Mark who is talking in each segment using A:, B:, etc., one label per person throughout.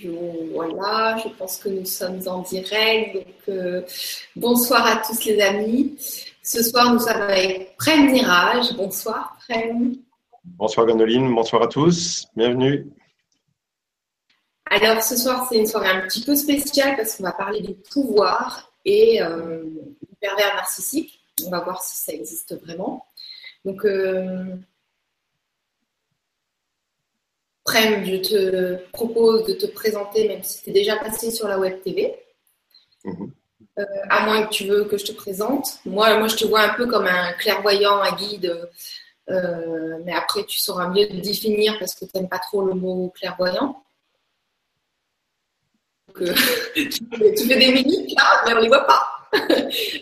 A: Voilà, je pense que nous sommes en direct. Donc, euh, bonsoir à tous les amis. Ce soir, nous sommes avec Prem Niraj. Bonsoir, Prem.
B: Bonsoir, Gwendoline. Bonsoir à tous. Bienvenue.
A: Alors, ce soir, c'est une soirée un petit peu spéciale parce qu'on va parler du pouvoir et euh, du pervers narcissique. On va voir si ça existe vraiment. Donc, euh, Prem, je te propose de te présenter, même si tu es déjà passé sur la web TV. Mhm. Euh, à moins que tu veux que je te présente. Moi, moi, je te vois un peu comme un clairvoyant, un guide, euh, mais après, tu sauras mieux définir parce que tu n'aimes pas trop le mot clairvoyant. Euh, tu, fais, des mimiques là, mais on ne les voit pas.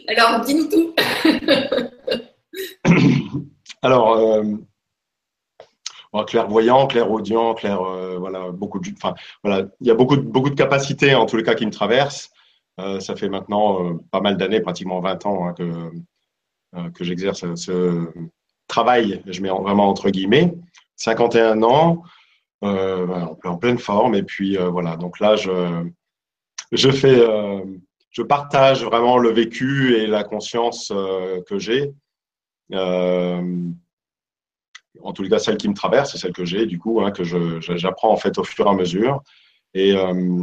A: Alors, dis-nous tout.
B: Alors, clairvoyant, clairaudient, clair, euh, voilà, beaucoup de, enfin, voilà, il y a beaucoup de, beaucoup de capacités en tous les cas qui me traversent. Euh, ça fait maintenant euh, pas mal d'années, pratiquement 20 ans, hein, que, que j'exerce ce travail, je mets vraiment entre guillemets, 51 ans, en pleine forme, et puis voilà, donc là, je, je fais, je partage vraiment le vécu et la conscience que j'ai en tous les cas celle qui me traverse, c'est celle que j'ai du coup, hein, que j'apprends en fait au fur et à mesure. Et euh,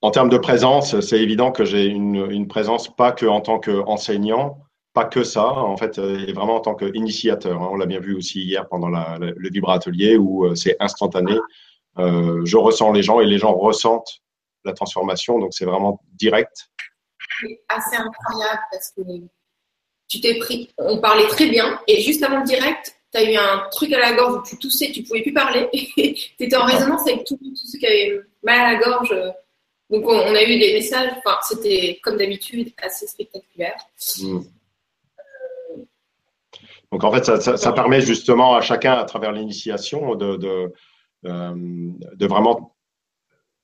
B: en termes de présence, c'est évident que j'ai une, présence pas que en tant qu'enseignant, pas que ça, en fait, et vraiment en tant qu'initiateur. Hein. On l'a bien vu aussi hier pendant le Vibra Atelier où euh, c'est instantané. Euh, je ressens les gens et les gens ressentent la transformation, donc c'est vraiment direct.
A: C'est assez incroyable parce que tu t'es pris, on parlait très bien, et juste avant le direct, tu as eu un truc à la gorge où tu toussais, tu pouvais plus parler, tu étais en résonance avec tous ceux qui avaient mal à la gorge. Donc on, a eu des messages, enfin c'était comme d'habitude assez spectaculaire. Hmm.
B: Donc en fait, ça, permet justement à chacun, à travers l'initiation, de, de, euh, de, vraiment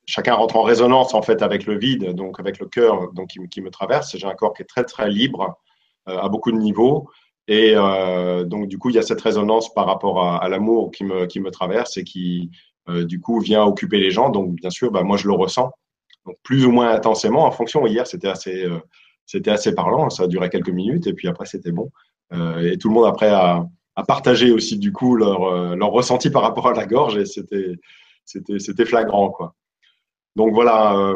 B: chacun rentre en résonance en fait avec le vide, donc avec le cœur, donc qui, qui me traverse. J'ai un corps qui est très très libre à beaucoup de niveaux. Et euh, donc, du coup, il y a cette résonance par rapport à, l'amour qui me, qui me traverse et qui, euh, du coup, vient occuper les gens. Donc, bien sûr, bah, moi, je le ressens. Plus ou moins intensément, en fonction. Hier, c'était assez, c'était assez parlant. Ça a duré quelques minutes et puis après, c'était bon. et tout le monde, après, a, a partagé aussi, du coup, leur, leur ressenti par rapport à la gorge et c'était flagrant, quoi. Donc, voilà.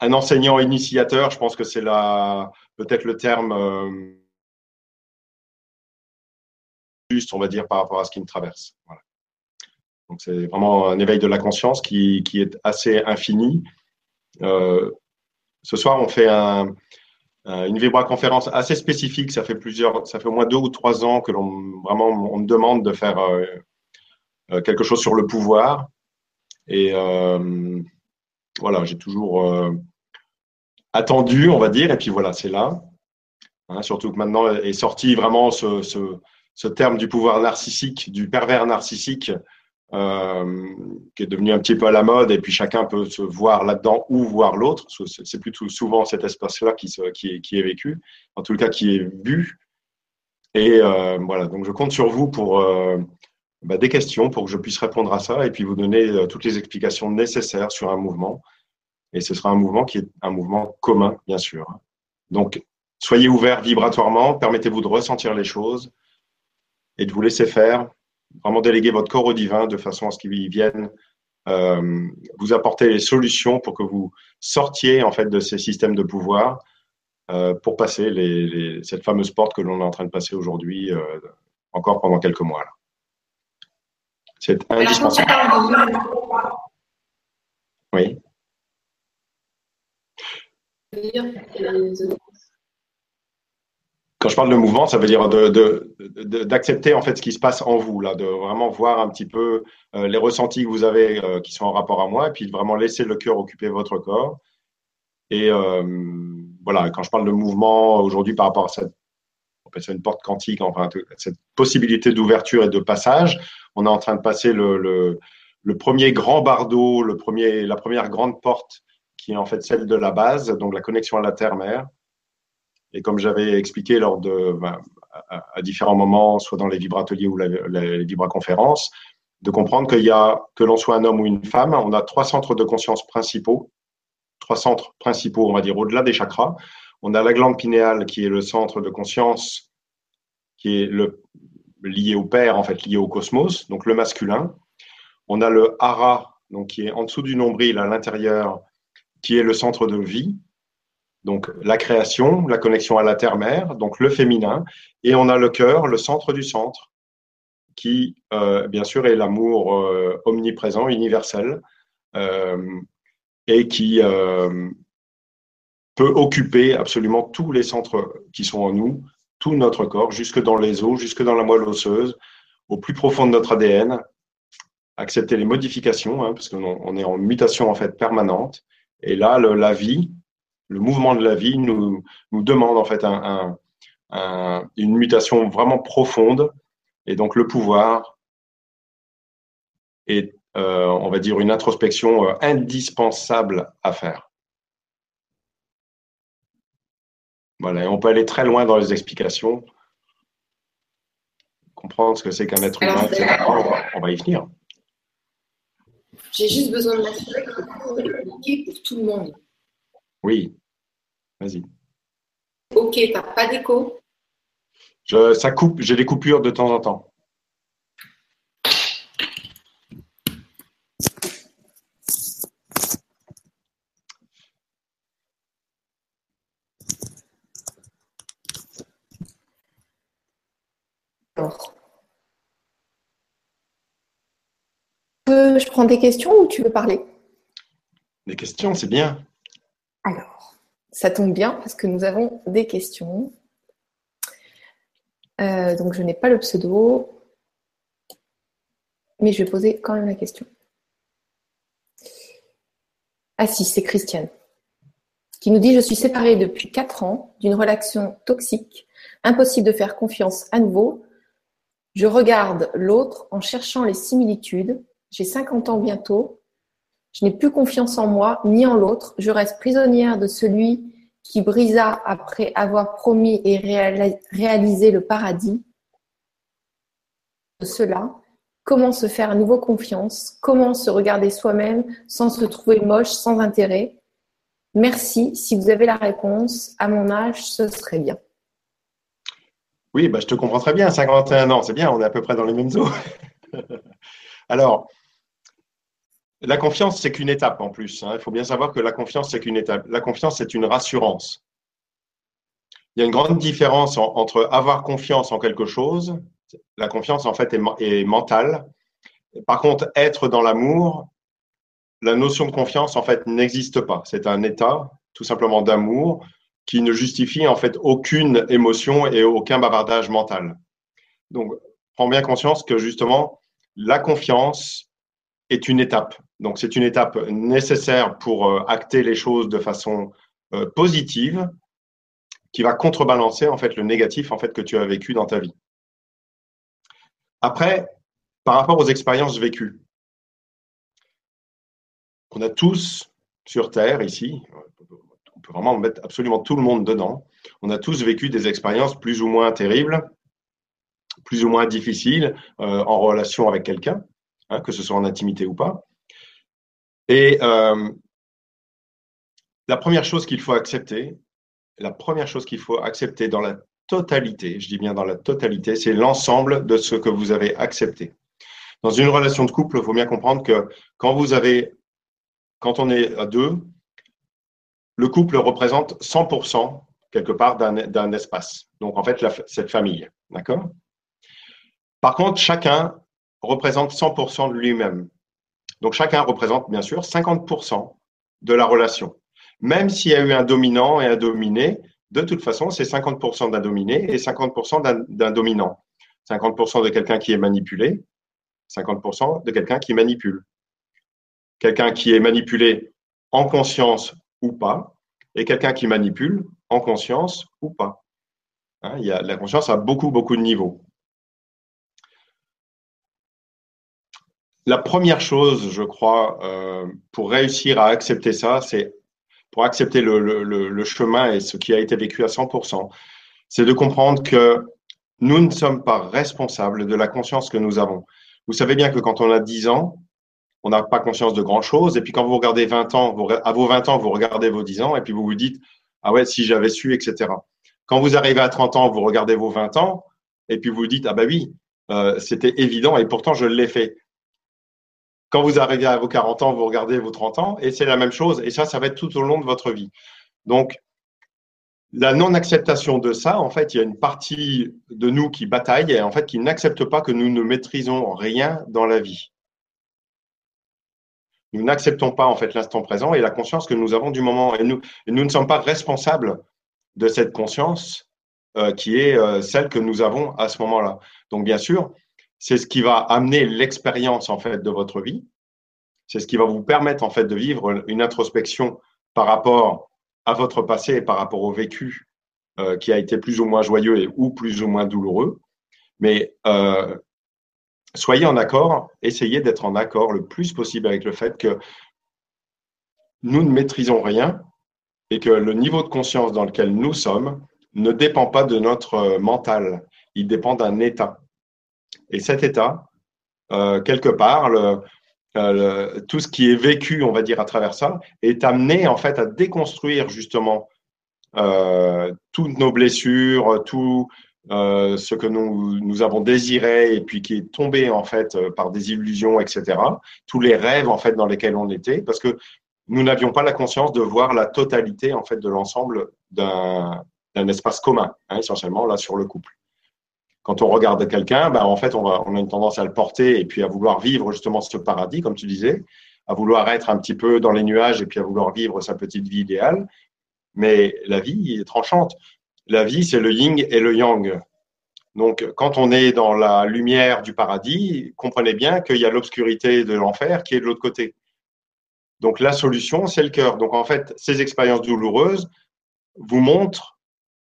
B: un enseignant initiateur, je pense que c'est la peut-être le terme euh, juste, on va dire, par rapport à ce qui me traverse. Donc c'est vraiment un éveil de la conscience qui, est assez infini. Euh, ce soir, on fait un, une vibra-conférence assez spécifique. Ça fait plusieurs, ça fait au moins deux ou trois ans que l'on vraiment on me demande de faire euh, quelque chose sur le pouvoir. Et voilà, j'ai toujours attendu, on va dire, et puis voilà, c'est là. Hein, surtout que maintenant est sorti vraiment ce, terme du pouvoir narcissique, du pervers narcissique, euh, qui est devenu un petit peu à la mode, et puis chacun peut se voir là-dedans ou voir l'autre. C'est plutôt souvent cet espace-là qui, est, vécu, en tout cas qui est vu. Et euh, voilà, donc je compte sur vous pour euh, bah, des questions, pour que je puisse répondre à ça, et puis vous donner toutes les explications nécessaires sur un mouvement. Et ce sera un mouvement qui est un mouvement commun, bien sûr. Donc, soyez ouverts vibratoirement, permettez-vous de ressentir les choses et de vous laisser faire. Vraiment déléguer votre corps au divin de façon à ce qu'il vienne euh, vous apporter les solutions pour que vous sortiez en fait de ces systèmes de pouvoir euh, pour passer les, cette fameuse porte que l'on est en train de passer aujourd'hui, euh, encore pendant quelques mois. C'est indispensable. Oui. Quand je parle de mouvement, ça veut dire d'accepter en fait ce qui se passe en vous, là, de vraiment voir un petit peu euh, les ressentis que vous avez euh, qui sont en rapport à moi, et puis de vraiment laisser le cœur occuper votre corps. Et euh, voilà, quand je parle de mouvement aujourd'hui par rapport à cette, on une porte quantique, enfin cette possibilité d'ouverture et de passage, on est en train de passer le, le premier grand bardeau, le premier, la première grande porte qui est en fait celle de la base, donc la connexion à la terre-mère. Et comme j'avais expliqué lors de, ben, à, différents moments, soit dans les vibrateliers ou les vibraconférences, de comprendre qu'il y a, que l'on soit un homme ou une femme, on a trois centres de conscience principaux, trois centres principaux, on va dire, au-delà des chakras. On a la glande pinéale qui est le centre de conscience qui est le, lié au père, en fait, lié au cosmos, donc le masculin. On a le hara, donc qui est en dessous du nombril à l'intérieur, qui est le centre de vie, donc la création, la connexion à la terre-mère, donc le féminin. Et on a le cœur, le centre du centre, qui, euh, bien sûr, est l'amour euh, omniprésent, universel, euh, et qui peut occuper absolument tous les centres qui sont en nous, tout notre corps, jusque dans les os, jusque dans la moelle osseuse, au plus profond de notre ADN, accepter les modifications, hein, parce qu'on est en mutation en fait permanente. Et là, la vie, le mouvement de la vie nous, nous demande en fait un, une mutation vraiment profonde. Et donc le pouvoir est, euh, on va dire, une introspection euh, indispensable à faire. Voilà, on peut aller très loin dans les explications, comprendre ce que c'est qu'un être humain, etc. On va, y venir.
A: J'ai juste besoin de m'assurer que pour tout le monde.
B: Oui, vas-y.
A: Ok, t'as pas d'écho?
B: Ça coupe, j'ai des coupures de temps en temps.
A: Je prends des questions ou tu veux parler?
B: Des questions, c'est bien.
A: Alors, ça tombe bien parce que nous avons des questions. Euh, donc, je n'ai pas le pseudo, mais je vais poser quand même la question. Ah si, c'est Christiane qui nous dit Je suis séparée depuis 4 ans d'une relation toxique, impossible de faire confiance à nouveau. Je regarde l'autre en cherchant les similitudes j'ai 50 ans bientôt. Je n'ai plus confiance en moi ni en l'autre. Je reste prisonnière de celui qui brisa après avoir promis et réalisé le paradis. De cela, comment se faire à nouveau confiance? Comment se regarder soi-même sans se trouver moche, sans intérêt? Merci. Si vous avez la réponse, à mon âge, ce serait bien.
B: Oui, bah, je te comprends très bien. 51 ans, c'est bien, on est à peu près dans les mêmes eaux. Alors, la confiance, c'est qu'une étape en plus. Hein. Il faut bien savoir que la confiance, c'est qu'une étape. La confiance, c'est une rassurance. Il y a une grande différence entre avoir confiance en quelque chose. La confiance, en fait, est, mentale. Par contre, être dans l'amour, la notion de confiance, en fait, n'existe pas. C'est un état, tout simplement, d'amour qui ne justifie, en fait, aucune émotion et aucun bavardage mental. Donc, prends bien conscience que, justement, la confiance est une étape. Donc, c'est une étape nécessaire pour euh, acter les choses de façon euh, positive qui va contrebalancer en fait le négatif en fait que tu as vécu dans ta vie. Après, par rapport aux expériences vécues, on a tous sur Terre ici, on peut vraiment mettre absolument tout le monde dedans, on a tous vécu des expériences plus ou moins terribles, plus ou moins difficiles euh, en relation avec quelqu'un, hein, que ce soit en intimité ou pas. Et euh, la première chose qu'il faut accepter, la première chose qu'il faut accepter dans la totalité, je dis bien dans la totalité, c'est l'ensemble de ce que vous avez accepté. Dans une relation de couple, il faut bien comprendre que quand vous avez, quand on est à deux, le couple représente 100% quelque part d'un espace. Donc en fait, cette famille, d'accord? Par contre, chacun représente 100% de lui-même. Donc chacun représente bien sûr 50% de la relation. Même s'il y a eu un dominant et un dominé, de toute façon, c'est 50% d'un dominé et 50% d'un dominant. 50% de quelqu'un qui est manipulé, 50% de quelqu'un qui manipule. Quelqu'un qui est manipulé en conscience ou pas, et quelqu'un qui manipule en conscience ou pas. Hein, il y a, la conscience a beaucoup, beaucoup de niveaux. La première chose, je crois, euh, pour réussir à accepter ça, c'est pour accepter le, chemin et ce qui a été vécu à 100%, c'est de comprendre que nous ne sommes pas responsables de la conscience que nous avons. Vous savez bien que quand on a 10 ans, on n'a pas conscience de grand-chose. Et puis quand vous regardez 20 ans, à vos 20 ans, vous regardez vos 10 ans et puis vous vous dites, ah ouais, si j'avais su, etc. Quand vous arrivez à 30 ans, vous regardez vos 20 ans et puis vous vous dites, ah bah oui, euh, c'était évident et pourtant je l'ai fait. Quand vous arrivez à vos 40 ans, vous regardez vos 30 ans et c'est la même chose. Et ça, ça va être tout au long de votre vie. Donc, la non-acceptation de ça, en fait, il y a une partie de nous qui bataille et en fait qui n'accepte pas que nous ne maîtrisons rien dans la vie. Nous n'acceptons pas en fait l'instant présent et la conscience que nous avons du moment. Et nous, nous ne sommes pas responsables de cette conscience euh, qui est euh, celle que nous avons à ce moment-là. Donc bien sûr, c'est ce qui va amener l'expérience en fait de votre vie. C'est ce qui va vous permettre en fait de vivre une introspection par rapport à votre passé et par rapport au vécu euh, qui a été plus ou moins joyeux et ou plus ou moins douloureux. Mais euh, soyez en accord, essayez d'être en accord le plus possible avec le fait que nous ne maîtrisons rien et que le niveau de conscience dans lequel nous sommes ne dépend pas de notre mental, il dépend d'un état. Et cet état, euh, quelque part, euh, tout ce qui est vécu, on va dire, à travers ça, est amené en fait à déconstruire justement euh, toutes nos blessures, tout ce que nous, avons désiré et puis qui est tombé en fait par des illusions, etc. Tous les rêves en fait dans lesquels on était, parce que nous n'avions pas la conscience de voir la totalité en fait de l'ensemble d'un espace commun, hein, essentiellement là sur le couple quand on regarde quelqu'un, ben, en fait, on, a une tendance à le porter et puis à vouloir vivre justement ce paradis, comme tu disais, à vouloir être un petit peu dans les nuages et puis à vouloir vivre sa petite vie idéale. Mais la vie est tranchante. La vie, c'est le yin et le yang. Donc, quand on est dans la lumière du paradis, comprenez bien qu'il y a l'obscurité de l'enfer qui est de l'autre côté. Donc, la solution, c'est le cœur. Donc, en fait, ces expériences douloureuses vous montrent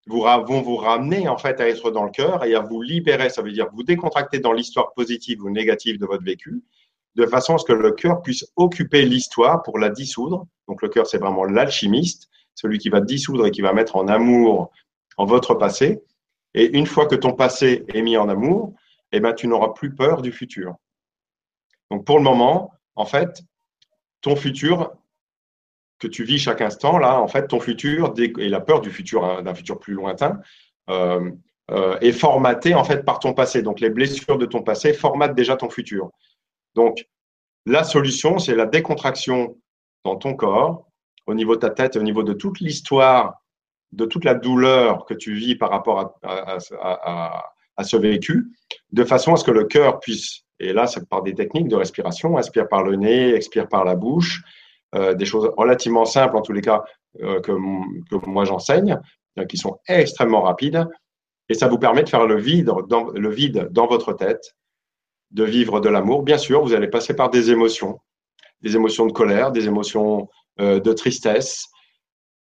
B: vous, vont vous ramener en fait à être dans le cœur et à vous libérer. Ça veut dire vous décontracter dans l'histoire positive ou négative de votre vécu, de façon à ce que le cœur puisse occuper l'histoire pour la dissoudre. Donc le cœur, c'est vraiment l'alchimiste, celui qui va dissoudre et qui va mettre en amour en votre passé. Et une fois que ton passé est mis en amour, eh ben, tu n'auras plus peur du futur. Donc pour le moment, en fait, ton futur que tu vis chaque instant, là, en fait, ton futur et la peur du futur, hein, d'un futur plus lointain, euh, euh, est formaté en fait par ton passé. Donc, les blessures de ton passé formatent déjà ton futur. Donc, la solution, c'est la décontraction dans ton corps, au niveau de ta tête, au niveau de toute l'histoire, de toute la douleur que tu vis par rapport à, à ce vécu, de façon à ce que le cœur puisse, et là, c'est par des techniques de respiration, inspire par le nez, expire par la bouche, des choses relativement simples, en tous les cas, euh, que, moi j'enseigne, euh, qui sont extrêmement rapides. Et ça vous permet de faire le vide, dans, le vide dans votre tête, de vivre de l'amour. Bien sûr, vous allez passer par des émotions, des émotions de colère, des émotions de tristesse.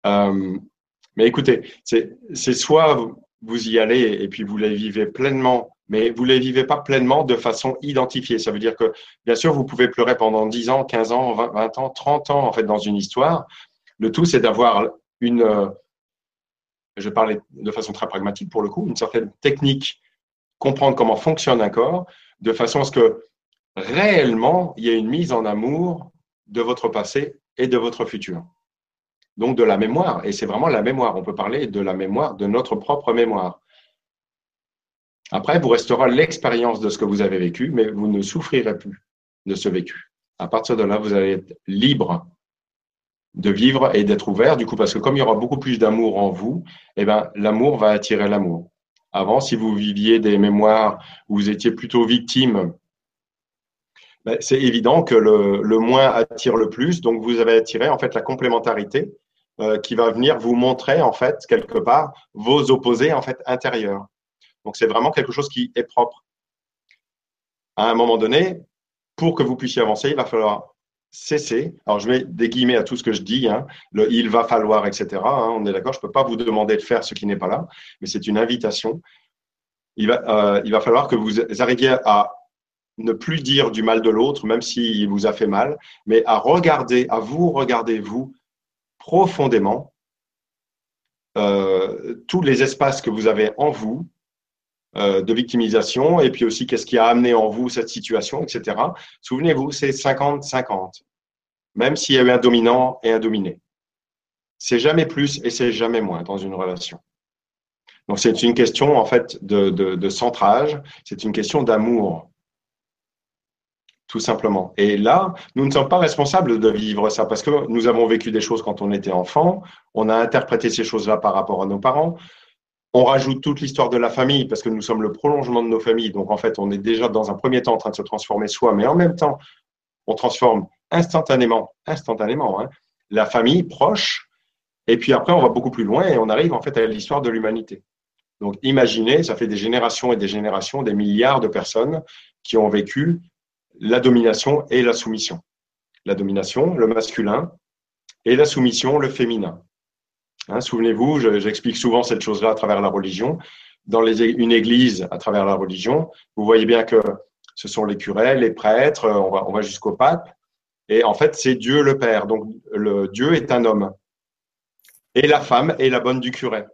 B: mais écoutez, c'est soit vous y allez et puis vous les vivez pleinement mais vous ne les vivez pas pleinement de façon identifiée. Ça veut dire que, bien sûr, vous pouvez pleurer pendant 10 ans, 15 ans, 20, ans, 30 ans, en fait, dans une histoire. Le tout, c'est d'avoir une, euh, je parler de façon très pragmatique pour le coup, une certaine technique, comprendre comment fonctionne un corps, de façon à ce que réellement, il y ait une mise en amour de votre passé et de votre futur. Donc de la mémoire, et c'est vraiment la mémoire. On peut parler de la mémoire, de notre propre mémoire. Après, vous restera l'expérience de ce que vous avez vécu, mais vous ne souffrirez plus de ce vécu. À partir de là, vous allez être libre de vivre et d'être ouvert, du coup, parce que comme il y aura beaucoup plus d'amour en vous, eh ben, l'amour va attirer l'amour. Avant, si vous viviez des mémoires où vous étiez plutôt victime, ben, c'est évident que le, moins attire le plus, donc vous avez attiré en fait la complémentarité euh, qui va venir vous montrer en fait quelque part vos opposés en fait intérieurs. Donc, c'est vraiment quelque chose qui est propre. À un moment donné, pour que vous puissiez avancer, il va falloir cesser. Alors, je mets des guillemets à tout ce que je dis, hein. le il va falloir, etc. Hein, on est d'accord, je ne peux pas vous demander de faire ce qui n'est pas là, mais c'est une invitation. Il va, euh, il va falloir que vous arriviez à ne plus dire du mal de l'autre, même s'il vous a fait mal, mais à regarder, à vous regarder, vous, profondément, euh, tous les espaces que vous avez en vous de victimisation et puis aussi qu'est-ce qui a amené en vous cette situation, etc. Souvenez-vous, c'est 50-50, même s'il y a eu un dominant et un dominé. C'est jamais plus et c'est jamais moins dans une relation. Donc c'est une question en fait de centrage, c'est une question d'amour tout simplement. Et là, nous ne sommes pas responsables de vivre ça parce que nous avons vécu des choses quand on était enfant, on a interprété ces choses-là par rapport à nos parents. On rajoute toute l'histoire de la famille parce que nous sommes le prolongement de nos familles. Donc en fait, on est déjà dans un premier temps en train de se transformer soi, mais en même temps, on transforme instantanément, instantanément, hein, la famille proche. Et puis après, on va beaucoup plus loin et on arrive en fait à l'histoire de l'humanité. Donc imaginez, ça fait des générations et des générations, des milliards de personnes qui ont vécu la domination et la soumission. La domination, le masculin, et la soumission, le féminin. Hein, souvenez-vous, j'explique souvent cette chose-là à travers la religion. Dans une église, à travers la religion, vous voyez bien que ce sont les curés, les prêtres, on va, on va jusqu'au pape. Et en fait, c'est Dieu le Père. Donc, le Dieu est un homme. Et la femme est la bonne du curé.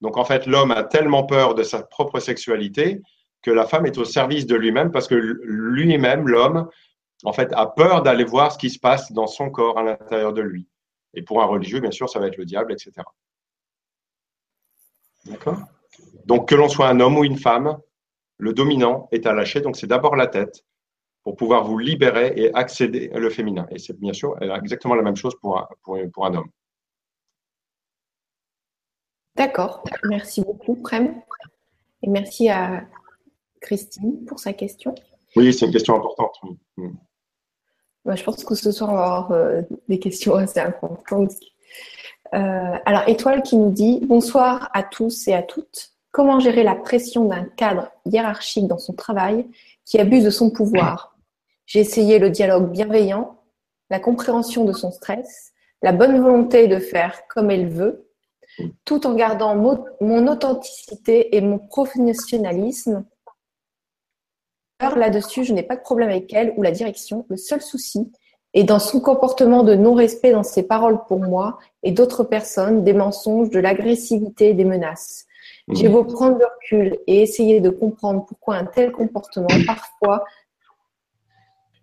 B: Donc, en fait, l'homme a tellement peur de sa propre sexualité que la femme est au service de lui-même parce que lui-même, l'homme, en fait, a peur d'aller voir ce qui se passe dans son corps à l'intérieur de lui. Et pour un religieux, bien sûr, ça va être le diable, etc. D'accord? Donc, que l'on soit un homme ou une femme, le dominant est à lâcher. Donc, c'est d'abord la tête pour pouvoir vous libérer et accéder au féminin. Et c'est bien sûr exactement la même chose pour un, pour, pour un homme.
A: D'accord. Merci beaucoup, Prem. Et merci à Christine pour sa question.
B: Oui, c'est une question importante.
A: Bah, je pense que ce soir, on va avoir euh, des questions assez importantes. Euh, alors, Étoile qui nous dit Bonsoir à tous et à toutes. Comment gérer la pression d'un cadre hiérarchique dans son travail qui abuse de son pouvoir? J'ai essayé le dialogue bienveillant, la compréhension de son stress, la bonne volonté de faire comme elle veut, tout en gardant mon authenticité et mon professionnalisme là-dessus, je n'ai pas de problème avec elle ou la direction. Le seul souci est dans son comportement de non-respect dans ses paroles pour moi et d'autres personnes, des mensonges, de l'agressivité, des menaces. J'ai mmh. beau prendre le recul et essayer de comprendre pourquoi un tel comportement, parfois,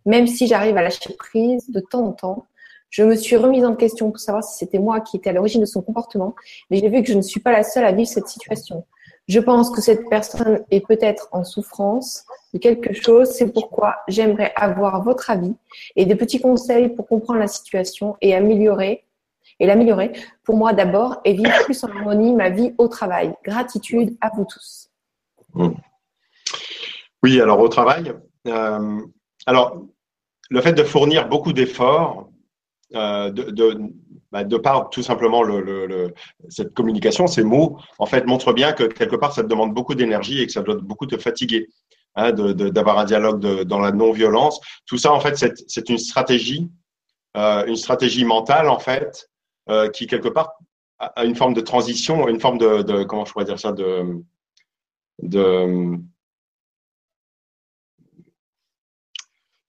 A: même si j'arrive à lâcher prise de temps en temps, je me suis remise en question pour savoir si c'était moi qui étais à l'origine de son comportement, mais j'ai vu que je ne suis pas la seule à vivre cette situation. Je pense que cette personne est peut-être en souffrance de quelque chose. C'est pourquoi j'aimerais avoir votre avis et des petits conseils pour comprendre la situation et améliorer et l'améliorer pour moi d'abord et vivre plus en harmonie ma vie au travail. Gratitude à vous tous.
B: Mmh. Oui, alors au travail, euh, alors le fait de fournir beaucoup d'efforts, euh, de, bah, de par tout simplement le, cette communication, ces mots, en fait, montrent bien que quelque part, ça te demande beaucoup d'énergie et que ça doit beaucoup te fatiguer. Hein, d'avoir un dialogue dans la non-violence. Tout ça, en fait, c'est une stratégie, euh, une stratégie mentale, en fait, euh, qui quelque part a une forme de transition, une forme de, de comment je pourrais dire ça, de il y a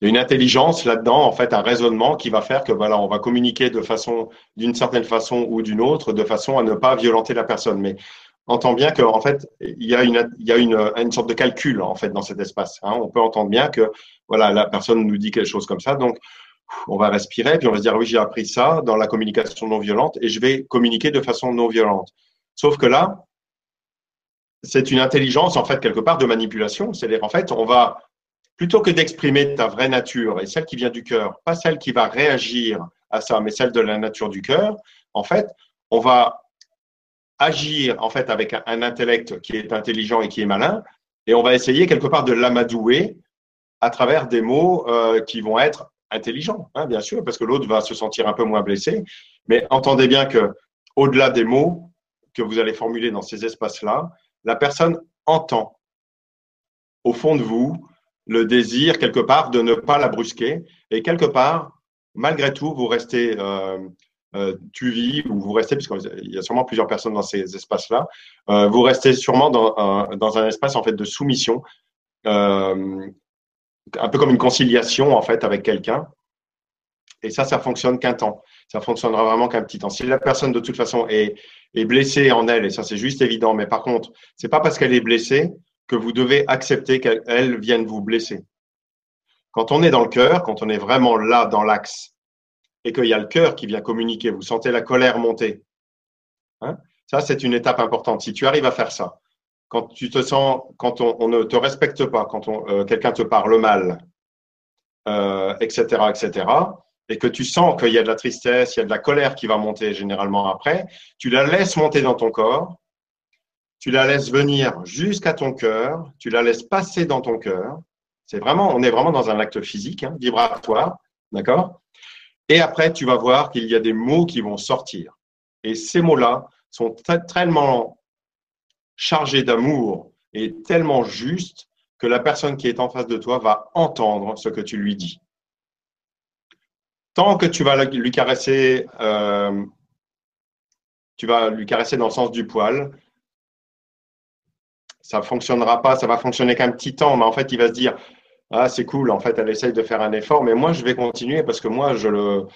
B: une intelligence là-dedans, en fait, un raisonnement qui va faire que voilà, on va communiquer de façon, d'une certaine façon ou d'une autre, de façon à ne pas violenter la personne. Mais entend bien qu'en fait, il y a une, il y a une, une sorte de calcul en fait dans cet espace. Hein. On peut entendre bien que voilà, la personne nous dit quelque chose comme ça, donc on va respirer, puis on va se dire oui, j'ai appris ça dans la communication non violente et je vais communiquer de façon non violente. Sauf que là, c'est une intelligence en fait quelque part de manipulation. C'est-à-dire en fait, on va plutôt que d'exprimer ta vraie nature et celle qui vient du cœur, pas celle qui va réagir à ça, mais celle de la nature du cœur, en fait, on va agir en fait avec un, intellect qui est intelligent et qui est malin, et on va essayer quelque part de l'amadouer à travers des mots euh, qui vont être intelligents, hein, bien sûr, parce que l'autre va se sentir un peu moins blessé. Mais entendez bien que au-delà des mots que vous allez formuler dans ces espaces-là, la personne entend au fond de vous le désir quelque part de ne pas la brusquer. Et quelque part, malgré tout, vous restez euh, euh, tu vis ou vous restez, puisqu'il y a sûrement plusieurs personnes dans ces espaces-là, euh, vous restez sûrement dans un, dans un espace en fait de soumission, euh, un peu comme une conciliation en fait avec quelqu'un. Et ça, ça fonctionne qu'un temps. Ça fonctionnera vraiment qu'un petit temps. Si la personne de toute façon est, est blessée en elle, et ça c'est juste évident, mais par contre, c'est pas parce qu'elle est blessée que vous devez accepter qu'elle vienne vous blesser. Quand on est dans le cœur, quand on est vraiment là dans l'axe, et qu'il y a le cœur qui vient communiquer, vous sentez la colère monter. Hein? Ça, c'est une étape importante. Si tu arrives à faire ça, quand tu te sens, quand on, ne te respecte pas, quand euh, quelqu'un te parle mal, etc., euh, etc., et que tu sens qu'il y a de la tristesse, il y a de la colère qui va monter généralement après, tu la laisses monter dans ton corps, tu la laisses venir jusqu'à ton cœur, tu la laisses passer dans ton cœur. C'est vraiment, on est vraiment dans un acte physique, hein, vibratoire, d'accord? Et après, tu vas voir qu'il y a des mots qui vont sortir. Et ces mots-là sont tellement chargés d'amour et tellement justes que la personne qui est en face de toi va entendre ce que tu lui dis. Tant que tu vas lui caresser, euh, tu vas lui caresser dans le sens du poil, ça fonctionnera pas, ça va fonctionner qu'un petit temps, mais en fait, il va se dire, ah, c'est cool, en fait, elle essaye de faire un effort, mais moi, je vais continuer parce que moi, je le,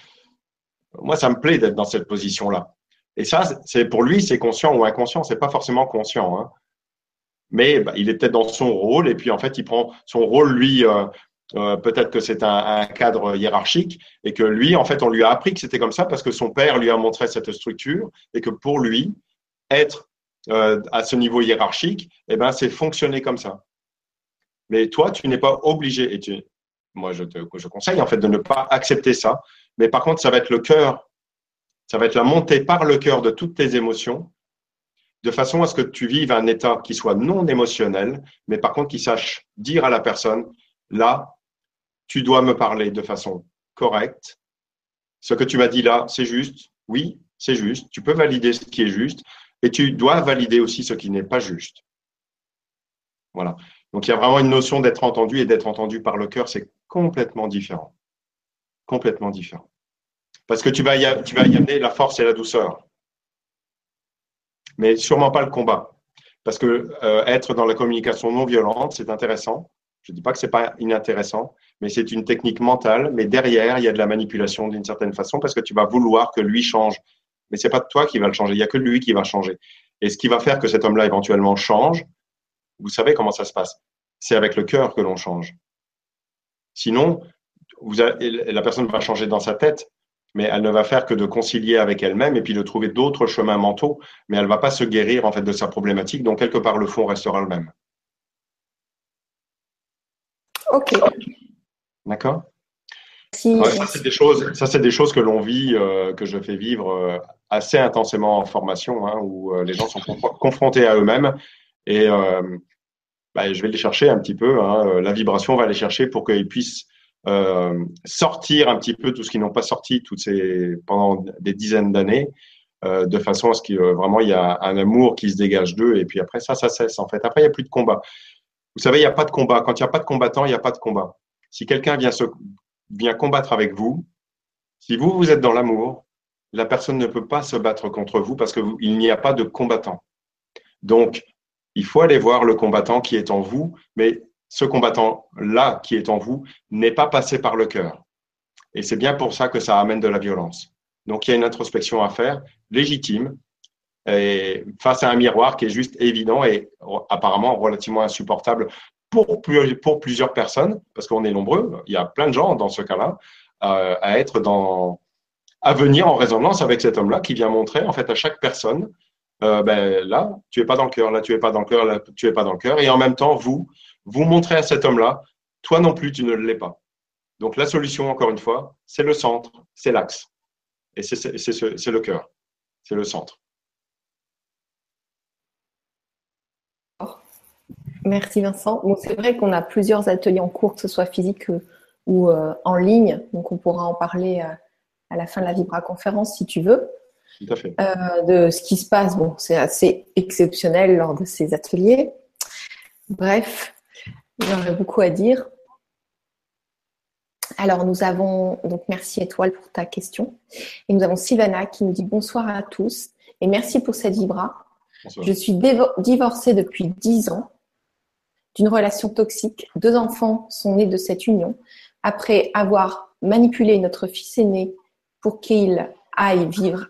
B: moi, ça me plaît d'être dans cette position-là. Et ça, c'est pour lui, c'est conscient ou inconscient, c'est pas forcément conscient. Hein. Mais bah, il est peut-être dans son rôle, et puis en fait, il prend son rôle, lui, euh, euh, peut-être que c'est un, cadre hiérarchique et que lui, en fait, on lui a appris que c'était comme ça parce que son père lui a montré cette structure et que pour lui, être euh, à ce niveau hiérarchique, eh ben, c'est fonctionner comme ça. Mais toi, tu n'es pas obligé, et moi, je te conseille en fait de ne pas accepter ça. Mais par contre, ça va être le cœur, ça va être la montée par le cœur de toutes tes émotions, de façon à ce que tu vives un état qui soit non émotionnel, mais par contre qui sache dire à la personne, là, tu dois me parler de façon correcte. Ce que tu m'as dit là, c'est juste. Oui, c'est juste. Tu peux valider ce qui est juste et tu dois valider aussi ce qui n'est pas juste. Voilà. Donc il y a vraiment une notion d'être entendu et d'être entendu par le cœur, c'est complètement différent. Complètement différent. Parce que tu vas, y, tu vas y amener la force et la douceur. Mais sûrement pas le combat. Parce que euh, être dans la communication non violente, c'est intéressant. Je ne dis pas que ce n'est pas inintéressant, mais c'est une technique mentale. Mais derrière, il y a de la manipulation d'une certaine façon parce que tu vas vouloir que lui change. Mais ce n'est pas toi qui va le changer, il n'y a que lui qui va changer. Et ce qui va faire que cet homme-là éventuellement change, vous savez comment ça se passe. C'est avec le cœur que l'on change. Sinon, vous la personne va changer dans sa tête, mais elle ne va faire que de concilier avec elle-même et puis de trouver d'autres chemins mentaux, mais elle ne va pas se guérir en fait de sa problématique. Donc quelque part, le fond restera le même.
A: Ok.
B: D'accord? Ça, c'est des choses, ça, c'est des choses que l'on vit, euh, que je fais vivre euh, assez intensément en formation, hein, où euh, les gens sont confrontés à eux-mêmes. Et bah, je vais les chercher un petit peu. Hein, la vibration va les chercher pour qu'ils puissent sortir un petit peu tout ce qu'ils n'ont pas sorti toutes ces, pendant des dizaines d'années, de façon à ce qu'il vraiment il y a un amour qui se dégage d'eux. Et puis après ça, ça cesse en fait. Après, il n'y a plus de combat. Vous savez, il n'y a pas de combat. Quand il n'y a pas de combattant, il n'y a pas de combat. Si quelqu'un vient, vient combattre avec vous, si vous, vous êtes dans l'amour, la personne ne peut pas se battre contre vous parce qu'il n'y a pas de combattant. Donc, il faut aller voir le combattant qui est en vous, mais ce combattant-là qui est en vous n'est pas passé par le cœur. Et c'est bien pour ça que ça amène de la violence. Donc, il y a une introspection à faire, légitime, face à un miroir qui est juste évident et apparemment relativement insupportable pour, pour plusieurs personnes, parce qu'on est nombreux, il y a plein de gens dans ce cas-là, euh, à être dans, à venir en résonance avec cet homme-là qui vient montrer en fait à chaque personne, euh, ben là, tu es pas dans le cœur, là, tu es pas dans le cœur, là, tu es pas dans le cœur, et en même temps, vous, vous montrez à cet homme-là, toi non plus, tu ne l'es pas. Donc la solution, encore une fois, c'est le centre, c'est l'axe, et c'est le cœur, c'est le centre.
A: Merci Vincent. c'est vrai qu'on a plusieurs ateliers en cours, que ce soit physique ou euh, en ligne. Donc on pourra en parler euh, à la fin de la Vibra conférence si tu veux.
B: Tout à fait.
A: de ce qui se passe. Bon, c'est assez exceptionnel lors de ces ateliers. Bref, j'aurais beaucoup à dire. Alors, nous avons, donc merci Étoile pour ta question. Et nous avons Sylvana qui nous dit bonsoir à tous et merci pour cette Vibra. Je suis divorcée depuis 10 ans d'une relation toxique. Deux enfants sont nés de cette union. Après avoir manipulé notre fils aîné pour qu'il aille vivre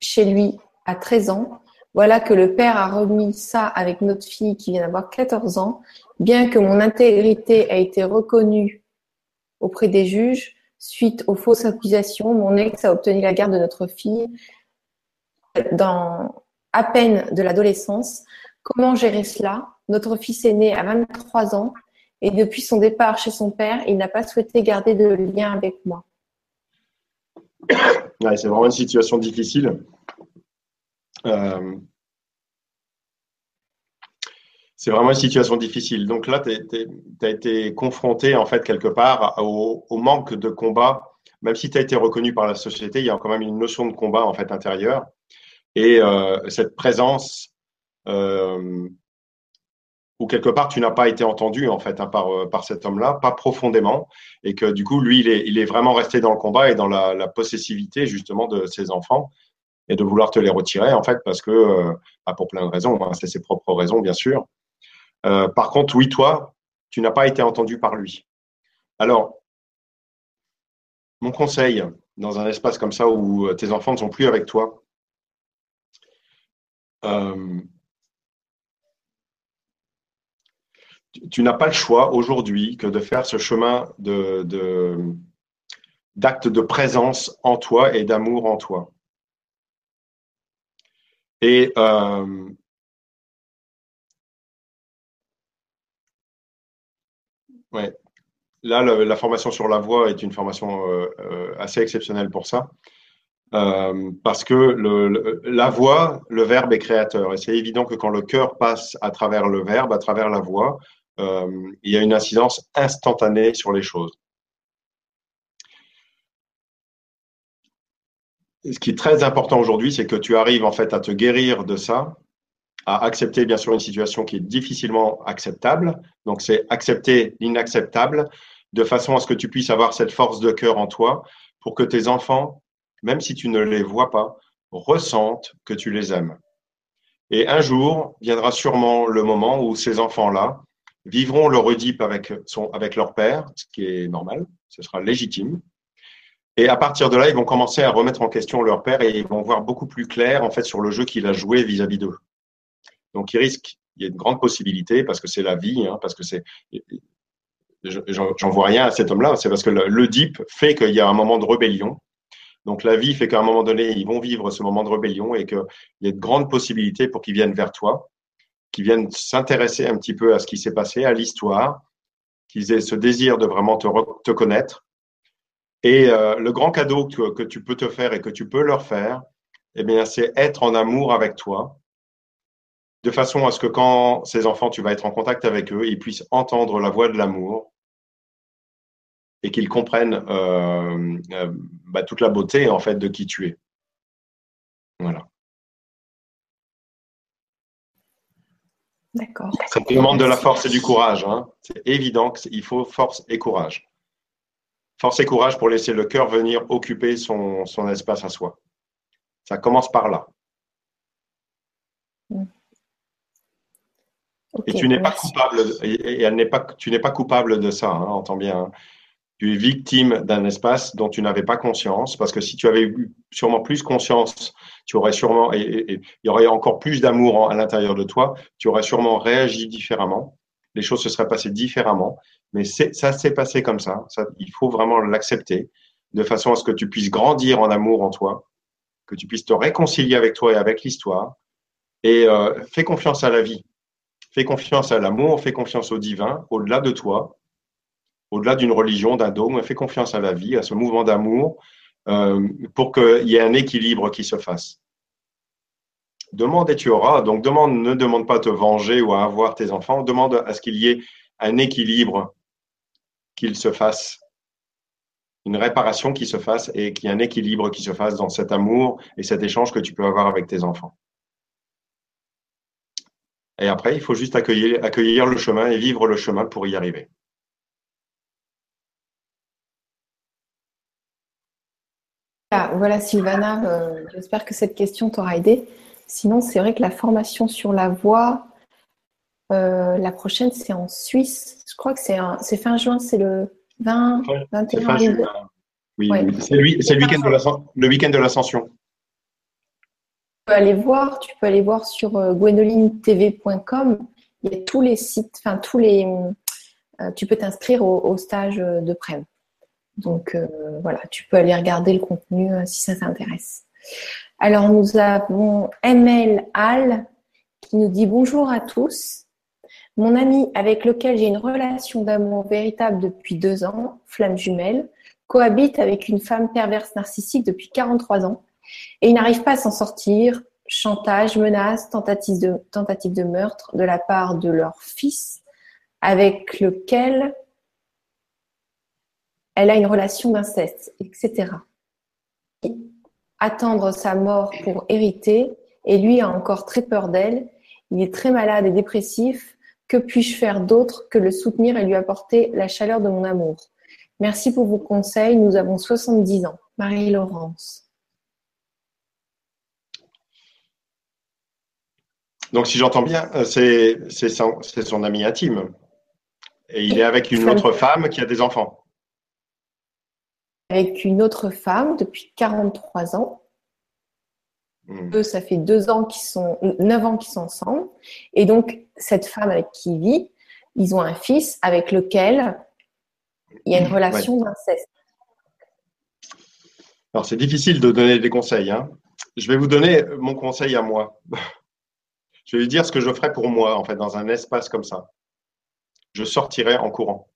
A: chez lui à 13 ans, Voilà que le père a remis ça avec notre fille qui vient d'avoir 14 ans. Bien que mon intégrité ait été reconnue auprès des juges, suite aux fausses accusations, mon ex a obtenu la garde de notre fille dans à peine de l'adolescence. Comment gérer cela? Notre fils est né à 23 ans et depuis son départ chez son père, il n'a pas souhaité garder de lien avec moi.
B: C'est vraiment une situation difficile. Euh, c'est vraiment une situation difficile. Donc là, tu as été confronté, en fait, quelque part, au, manque de combat. Même si tu as été reconnu par la société, il y a quand même une notion de combat, en fait, intérieur. Et euh, cette présence, euh, où quelque part, tu n'as pas été entendu, en fait, hein, par, euh, par cet homme-là, pas profondément. Et que du coup, lui, il est, il est vraiment resté dans le combat et dans la, possessivité, justement, de ses enfants et de vouloir te les retirer, en fait, parce que, euh, pour plein de raisons, hein, c'est ses propres raisons, bien sûr. Euh, par contre, oui, toi, tu n'as pas été entendu par lui. Alors, mon conseil, dans un espace comme ça où tes enfants ne sont plus avec toi, tu, n'as pas le choix aujourd'hui que de faire ce chemin de, d'acte de présence en toi et d'amour en toi. Et Ouais. Là, la formation sur la voix est une formation euh, euh, assez exceptionnelle pour ça. Euh, parce que la voix, le verbe est créateur. Et c'est évident que quand le cœur passe à travers le verbe, à travers la voix, il y a une incidence instantanée sur les choses. Ce qui est très important aujourd'hui, c'est que tu arrives en fait à te guérir de ça à accepter bien sûr une situation qui est difficilement acceptable. Donc c'est accepter l'inacceptable de façon à ce que tu puisses avoir cette force de cœur en toi pour que tes enfants, même si tu ne les vois pas, ressentent que tu les aimes. Et un jour viendra sûrement le moment où ces enfants-là vivront leur Oedipe avec, son, avec leur père, ce qui est normal, ce sera légitime. Et à partir de là, ils vont commencer à remettre en question leur père et ils vont voir beaucoup plus clair en fait sur le jeu qu'il a joué vis-à-vis d'eux. Donc, il risque, il y a une grande possibilité, parce que c'est la vie, hein, parce que c'est. J'en vois rien à cet homme-là, c'est parce que le, DIP fait qu'il y a un moment de rébellion. Donc, la vie fait qu'à un moment donné, ils vont vivre ce moment de rébellion et qu'il y a de grandes possibilités pour qu'ils viennent vers toi, qu'ils viennent s'intéresser un petit peu à ce qui s'est passé, à l'histoire, qu'ils aient ce désir de vraiment te, te connaître. Et euh, le grand cadeau que, que, tu peux te faire et que tu peux leur faire, eh bien, c'est être en amour avec toi, de façon à ce que quand ces enfants, tu vas être en contact avec eux, ils puissent entendre la voix de l'amour et qu'ils comprennent euh, euh, bah, toute la beauté en fait de qui tu es. Voilà.
A: D'accord.
B: Ça demande de la force et du courage. Hein. C'est évident qu'il faut force et courage. Force et courage pour laisser le cœur venir occuper son, son espace à soi. Ça commence par là. Mm et tu n'es pas coupable, et, elle n'est pas, tu n'es pas coupable de ça, hein, entends bien. Hein. Tu es victime d'un espace dont tu n'avais pas conscience, parce que si tu avais eu sûrement plus conscience, tu aurais sûrement, et, il y aurait encore plus d'amour à l'intérieur de toi, tu aurais sûrement réagi différemment. Les choses se seraient passées différemment, mais ça s'est passé comme ça. Il faut vraiment l'accepter, de façon à ce que tu puisses grandir en amour en toi, que tu puisses te réconcilier avec toi et avec l'histoire, et euh, fais confiance à la vie Fais confiance à l'amour, fais confiance au divin, au-delà de toi, au-delà d'une religion, d'un dogme, fais confiance à la vie, à ce mouvement d'amour, euh, pour qu'il y ait un équilibre qui se fasse. Demande et tu auras. Donc, demande, ne demande pas à te venger ou à avoir tes enfants. Demande à ce qu'il y ait un équilibre qu'il se fasse, une réparation qui se fasse et qu'il y ait un équilibre qui se fasse dans cet amour et cet échange que tu peux avoir avec tes enfants. Et après, il faut juste accueillir, accueillir le chemin et vivre le chemin pour y arriver.
A: Voilà, Sylvana, euh, j'espère que cette question t'aura aidé. Sinon, c'est vrai que la formation sur la voix, euh, la prochaine, c'est en Suisse. Je crois que c'est fin juin, c'est le 20, 21 juin.
B: Oui, c'est le week-end de l'ascension.
A: aller voir, tu peux aller voir sur euh. Il y a tous les sites, enfin tous les. Euh, tu peux t'inscrire au, stage de Prem. Donc voilà, tu peux aller regarder le contenu si ça t'intéresse. Alors nous avons ML Al qui nous dit bonjour à tous. Mon ami avec lequel j'ai une relation d'amour véritable depuis deux ans, flamme jumelle, cohabite avec une femme perverse narcissique depuis 43 ans et il n'arrive pas à s'en sortir. Chantage, menace, tentative de, tentative de meurtre de la part de leur fils avec lequel elle a une relation d'inceste, etc. Attendre sa mort pour hériter et lui a encore très peur d'elle. Il est très malade et dépressif. Que puis-je faire d'autre que le soutenir et lui apporter la chaleur de mon amour? Merci pour vos conseils. Nous avons 70 ans. Marie-Laurence.
B: Donc, si j'entends bien, euh, c'est son, son, ami intime. Et il est avec une autre femme qui a des enfants.
A: Avec une autre femme depuis 43 ans. Hmm. Eux, ça fait deux ans qu'ils sont, neuf ans qu'ils sont ensemble. Et donc, cette femme avec qui il vit, ils ont un fils avec lequel il y a une relation d'inceste.
B: Alors, c'est difficile de donner des conseils. Hein. Je vais vous donner mon conseil à moi. Je vais lui dire ce que je ferais pour moi, en fait, dans un espace comme ça. Je sortirais en courant.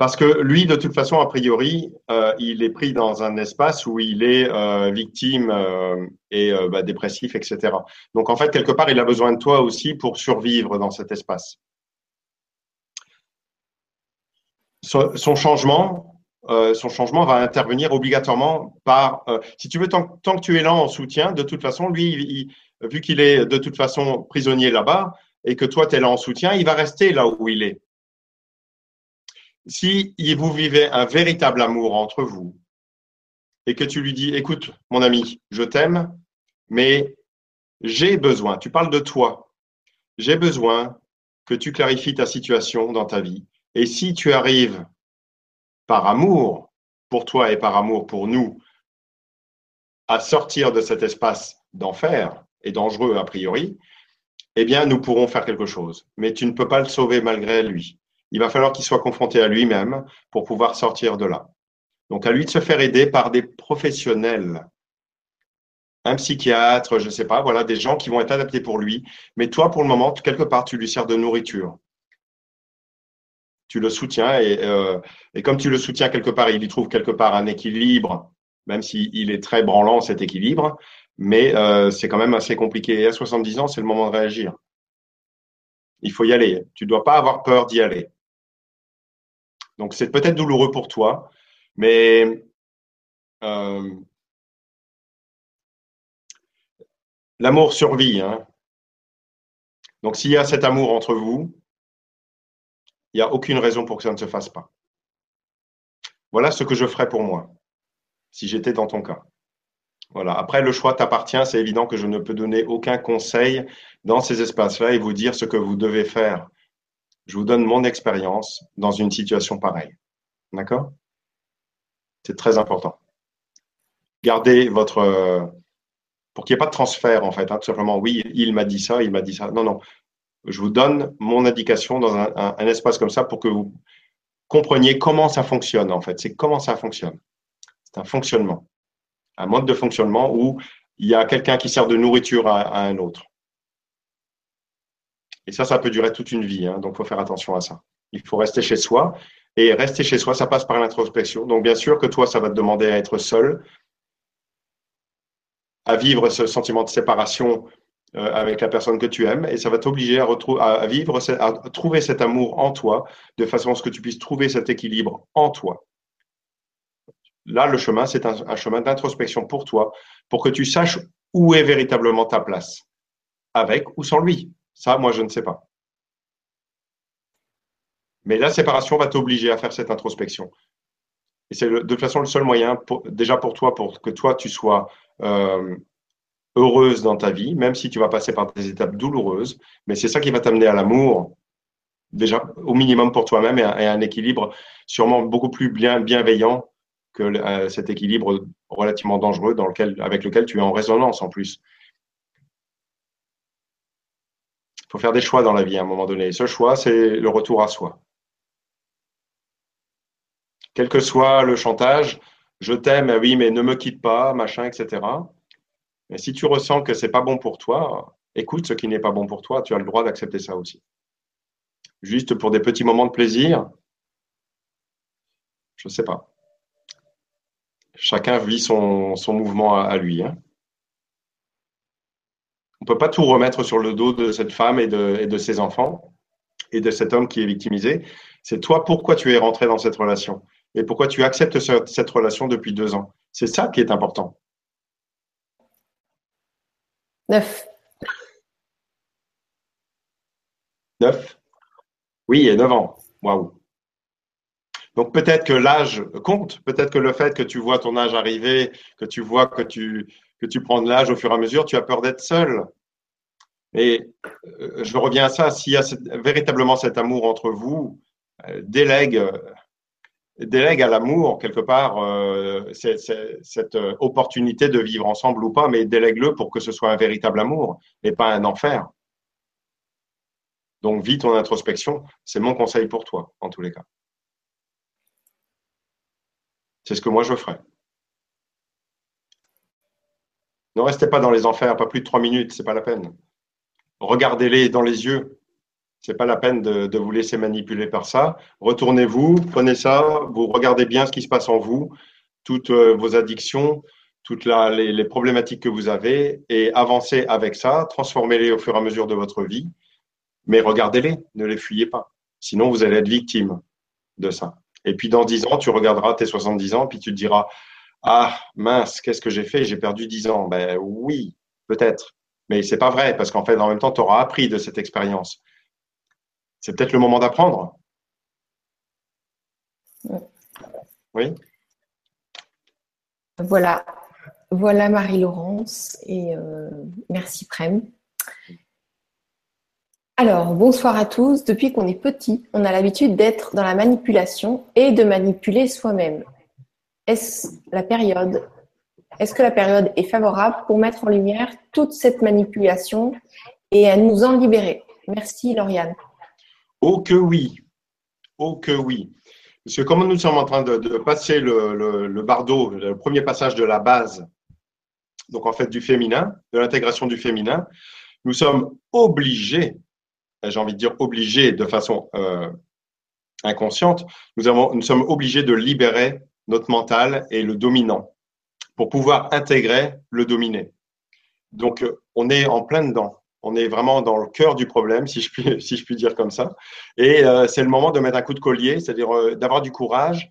B: Parce que lui, de toute façon, a priori, euh, il est pris dans un espace où il est euh, victime euh, et bah, dépressif, etc. Donc, en fait, quelque part, il a besoin de toi aussi pour survivre dans cet espace. Son, changement, son changement va intervenir obligatoirement par, si tu veux, tant, que tu es là en soutien, de toute façon, lui, vu qu'il est de toute façon prisonnier là-bas et que toi, tu es là en soutien, il va rester là où il est si vous vivez un véritable amour entre vous et que tu lui dis, écoute, mon ami, je t'aime, mais j'ai besoin, tu parles de toi, j'ai besoin que tu clarifies ta situation dans ta vie. Et si tu arrives par amour pour toi et par amour pour nous à sortir de cet espace d'enfer et dangereux a priori, eh bien, nous pourrons faire quelque chose. Mais tu ne peux pas le sauver malgré lui il va falloir qu'il soit confronté à lui-même pour pouvoir sortir de là. Donc à lui de se faire aider par des professionnels, un psychiatre, je ne sais pas, voilà, des gens qui vont être adaptés pour lui. Mais toi, pour le moment, quelque part, tu lui sers de nourriture. Tu le soutiens et, euh, et comme tu le soutiens quelque part, il y trouve quelque part un équilibre, même s'il est très branlant cet équilibre, mais euh, c'est quand même assez compliqué. Et à 70 ans, c'est le moment de réagir. Il faut y aller. Tu ne dois pas avoir peur d'y aller. Donc c'est peut-être douloureux pour toi, mais euh, l'amour survit. Hein. Donc s'il y a cet amour entre vous, il n'y a aucune raison pour que ça ne se fasse pas. Voilà ce que je ferais pour moi, si j'étais dans ton cas. Voilà. Après, le choix t'appartient. C'est évident que je ne peux donner aucun conseil dans ces espaces-là et vous dire ce que vous devez faire je vous donne mon expérience dans une situation pareille. D'accord? C'est très important. Gardez votre. Pour qu'il n'y ait pas de transfert, en fait. Hein, tout simplement, oui, il m'a dit ça, il m'a dit ça. Non, non. Je vous donne mon indication dans un, espace comme ça pour que vous compreniez comment ça fonctionne, en fait. C'est comment ça fonctionne. C'est un fonctionnement. Un mode de fonctionnement où il y a quelqu'un qui sert de nourriture à un autre. Et ça, ça peut durer toute une vie. Hein, donc, il faut faire attention à ça. Il faut rester chez soi. Et rester chez soi, ça passe par l'introspection. Donc, bien sûr que toi, ça va te demander à être seul, à vivre ce sentiment de séparation euh, avec la personne que tu aimes. Et ça va t'obliger à, à, à trouver cet amour en toi, de façon à ce que tu puisses trouver cet équilibre en toi. Là, le chemin, c'est un chemin d'introspection pour toi, pour que tu saches où est véritablement ta place, avec ou sans lui. Ça, moi, je ne sais pas. Mais la séparation va t'obliger à faire cette introspection. Et c'est de toute façon le seul moyen, déjà pour toi, pour que toi, tu sois euh, heureuse dans ta vie, même si tu vas passer par des étapes douloureuses. Mais c'est ça qui va t'amener à l'amour, déjà au minimum pour toi-même et, à un équilibre sûrement beaucoup plus bien, bienveillant que euh, cet équilibre relativement dangereux dans lequel, avec lequel tu es en résonance en plus. Il faut faire des choix dans la vie à un moment donné. ce choix, c'est le retour à soi. Quel que soit le chantage, je t'aime, oui, mais ne me quitte pas, machin, etc. Mais si tu ressens que c'est pas bon pour toi, écoute ce qui n'est pas bon pour toi, tu as le droit d'accepter ça aussi. Juste pour des petits moments de plaisir, je ne sais pas. Chacun vit son, mouvement à, lui. Hein. On ne peut pas tout remettre sur le dos de cette femme et de, et de ses enfants et de cet homme qui est victimisé. C'est toi pourquoi tu es rentré dans cette relation et pourquoi tu acceptes cette relation depuis deux ans. C'est ça qui est important.
A: Neuf.
B: Neuf? Oui, et neuf ans. Waouh. Donc peut-être que l'âge compte, peut-être que le fait que tu vois ton âge arriver, que tu vois que tu, que tu prends de l'âge au fur et à mesure, tu as peur d'être seul. Et euh, je reviens à ça, s'il y a véritablement cet amour entre vous, euh, délègue, délègue à l'amour quelque part euh, cette opportunité de vivre ensemble ou pas, mais délègue-le pour que ce soit un véritable amour et pas un enfer. Donc vis ton introspection, c'est mon conseil pour toi en tous les cas. C'est ce que moi je ferais. Ne restez pas dans les enfers, pas plus de trois minutes, c'est pas la peine. Regardez-les dans les yeux. C'est pas la peine de, vous laisser manipuler par ça. Retournez-vous, prenez ça, vous regardez bien ce qui se passe en vous, toutes euh, vos addictions, toutes les, problématiques que vous avez et avancez avec ça, transformez-les au fur et à mesure de votre vie, mais regardez-les, ne les fuyez pas. Sinon, vous allez être victime de ça. Et puis dans 10 ans, tu regarderas tes 70 ans, puis tu te diras Ah, mince, qu'est-ce que j'ai fait? J'ai perdu 10 ans. Ben oui, peut-être. Mais c'est pas vrai, parce qu'en fait, en même temps, tu auras appris de cette expérience. C'est peut-être le moment d'apprendre. Oui.
A: Voilà. Voilà Marie-Laurence et euh, merci Prem. Alors, bonsoir à tous. Depuis qu'on est petit, on a l'habitude d'être dans la manipulation et de manipuler soi-même. Est-ce la période Est-ce que la période est favorable pour mettre en lumière toute cette manipulation et à nous en libérer? Merci Lauriane.
B: Oh que oui, oh que oui. Parce que comme nous sommes en train de, passer le, le le premier passage de la base, donc en fait du féminin, de l'intégration du féminin, nous sommes obligés j'ai envie de dire, obligés de façon euh, inconsciente, nous, avons, nous sommes obligés de libérer notre mental et le dominant pour pouvoir intégrer le dominé. Donc, on est en plein dedans. On est vraiment dans le cœur du problème, si je puis, si je puis dire comme ça. Et euh, c'est le moment de mettre un coup de collier, c'est-à-dire euh, d'avoir du courage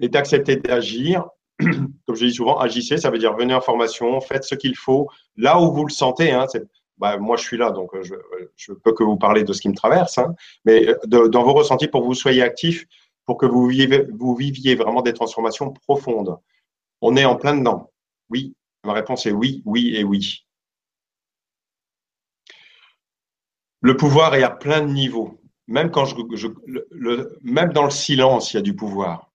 B: et d'accepter d'agir. Comme je dis souvent, agissez, ça veut dire venez en formation, faites ce qu'il faut là où vous le sentez. Hein, bah, moi je suis là, donc euh, je peux que vous parler de ce qui me traverse, hein. mais euh, dans vos ressentis pour que vous soyez actifs, pour que vous, viviez vraiment des transformations profondes. On est en plein dedans. Oui, ma réponse est oui, oui et oui. Le pouvoir est à plein de niveaux. Même dans le silence, il y a du pouvoir.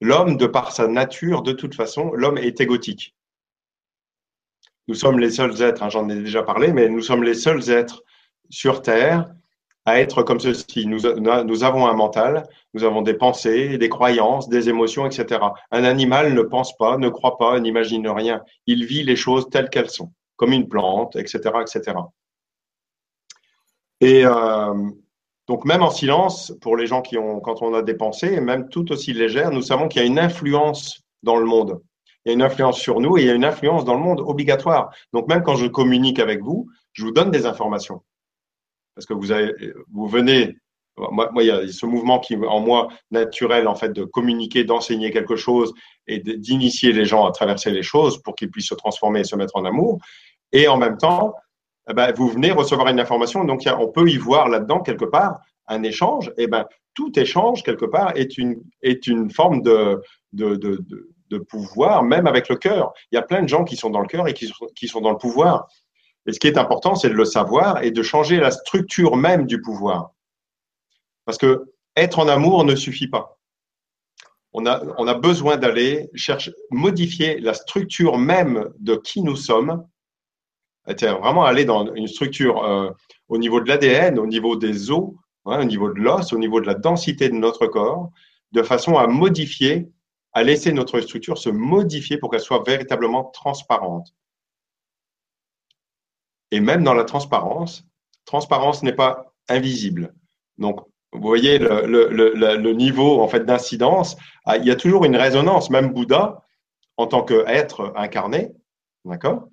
B: L'homme, de par sa nature, de toute façon, l'homme est égotique. Nous sommes les seuls êtres, hein, j'en ai déjà parlé, mais nous sommes les seuls êtres sur Terre à être comme ceci. Nous, nous avons un mental, nous avons des pensées, des croyances, des émotions, etc. Un animal ne pense pas, ne croit pas, n'imagine rien. Il vit les choses telles qu'elles sont, comme une plante, etc., etc. Et euh, donc même en silence, pour les gens qui ont, quand on a des pensées, même tout aussi légères, nous savons qu'il y a une influence dans le monde il y a une influence sur nous et il y a une influence dans le monde obligatoire. Donc même quand je communique avec vous, je vous donne des informations. Parce que vous, avez, vous venez, moi, il y a ce mouvement qui en moi naturel en fait de communiquer, d'enseigner quelque chose et d'initier les gens à traverser les choses pour qu'ils puissent se transformer et se mettre en amour. Et en même temps, eh ben, vous venez recevoir une information, donc on peut y voir là-dedans quelque part un échange. Et eh ben tout échange quelque part est une est une forme de, de, de, pouvoir, même avec le cœur. Il y a plein de gens qui sont dans le cœur et qui qui sont dans le pouvoir. Et ce qui est important, c'est de le savoir et de changer la structure même du pouvoir. Parce que être en amour ne suffit pas. on a, besoin d'aller chercher, modifier la structure même de qui nous sommes, vraiment aller dans une structure euh, au niveau de l'ADN, au niveau des os, hein, au niveau de l'os, au niveau de la densité de notre corps, de façon à modifier, à laisser notre structure se modifier pour qu'elle soit véritablement transparente. Et même dans la transparence, transparence n'est pas invisible. Donc, vous voyez le, niveau en fait d'incidence. Ah, il y a toujours une résonance. Même Bouddha, en tant qu'être incarné, d'accord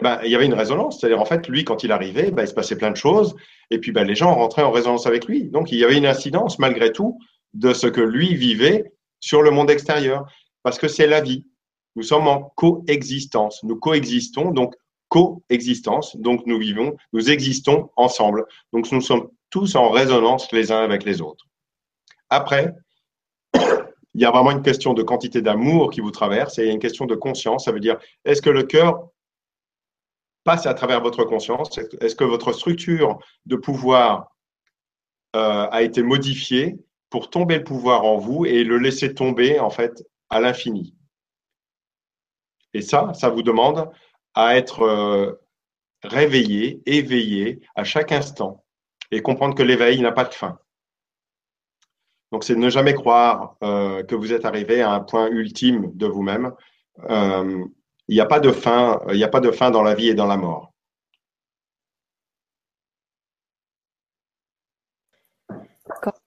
B: ben, il y avait une résonance. C'est-à-dire, en fait, lui, quand il arrivait, ben, il se passait plein de choses. Et puis, ben, les gens rentraient en résonance avec lui. Donc, il y avait une incidence, malgré tout, de ce que lui vivait sur le monde extérieur. Parce que c'est la vie. Nous sommes en coexistence. Nous coexistons, donc coexistence. Donc, nous vivons, nous existons ensemble. Donc, nous sommes tous en résonance les uns avec les autres. Après, il y a vraiment une question de quantité d'amour qui vous traverse et il y a une question de conscience. Ça veut dire, est-ce que le cœur passe à travers votre conscience? Est-ce que votre structure de pouvoir euh, a été modifiée pour tomber le pouvoir en vous et le laisser tomber en fait à l'infini? Et ça, ça vous demande à être euh, réveillé, éveillé à chaque instant et comprendre que l'éveil n'a pas de fin. Donc, c'est ne jamais croire euh, que vous êtes arrivé à un point ultime de vous-même. Euh, il n'y a pas de fin, il n'y a pas de fin dans la vie et dans la mort.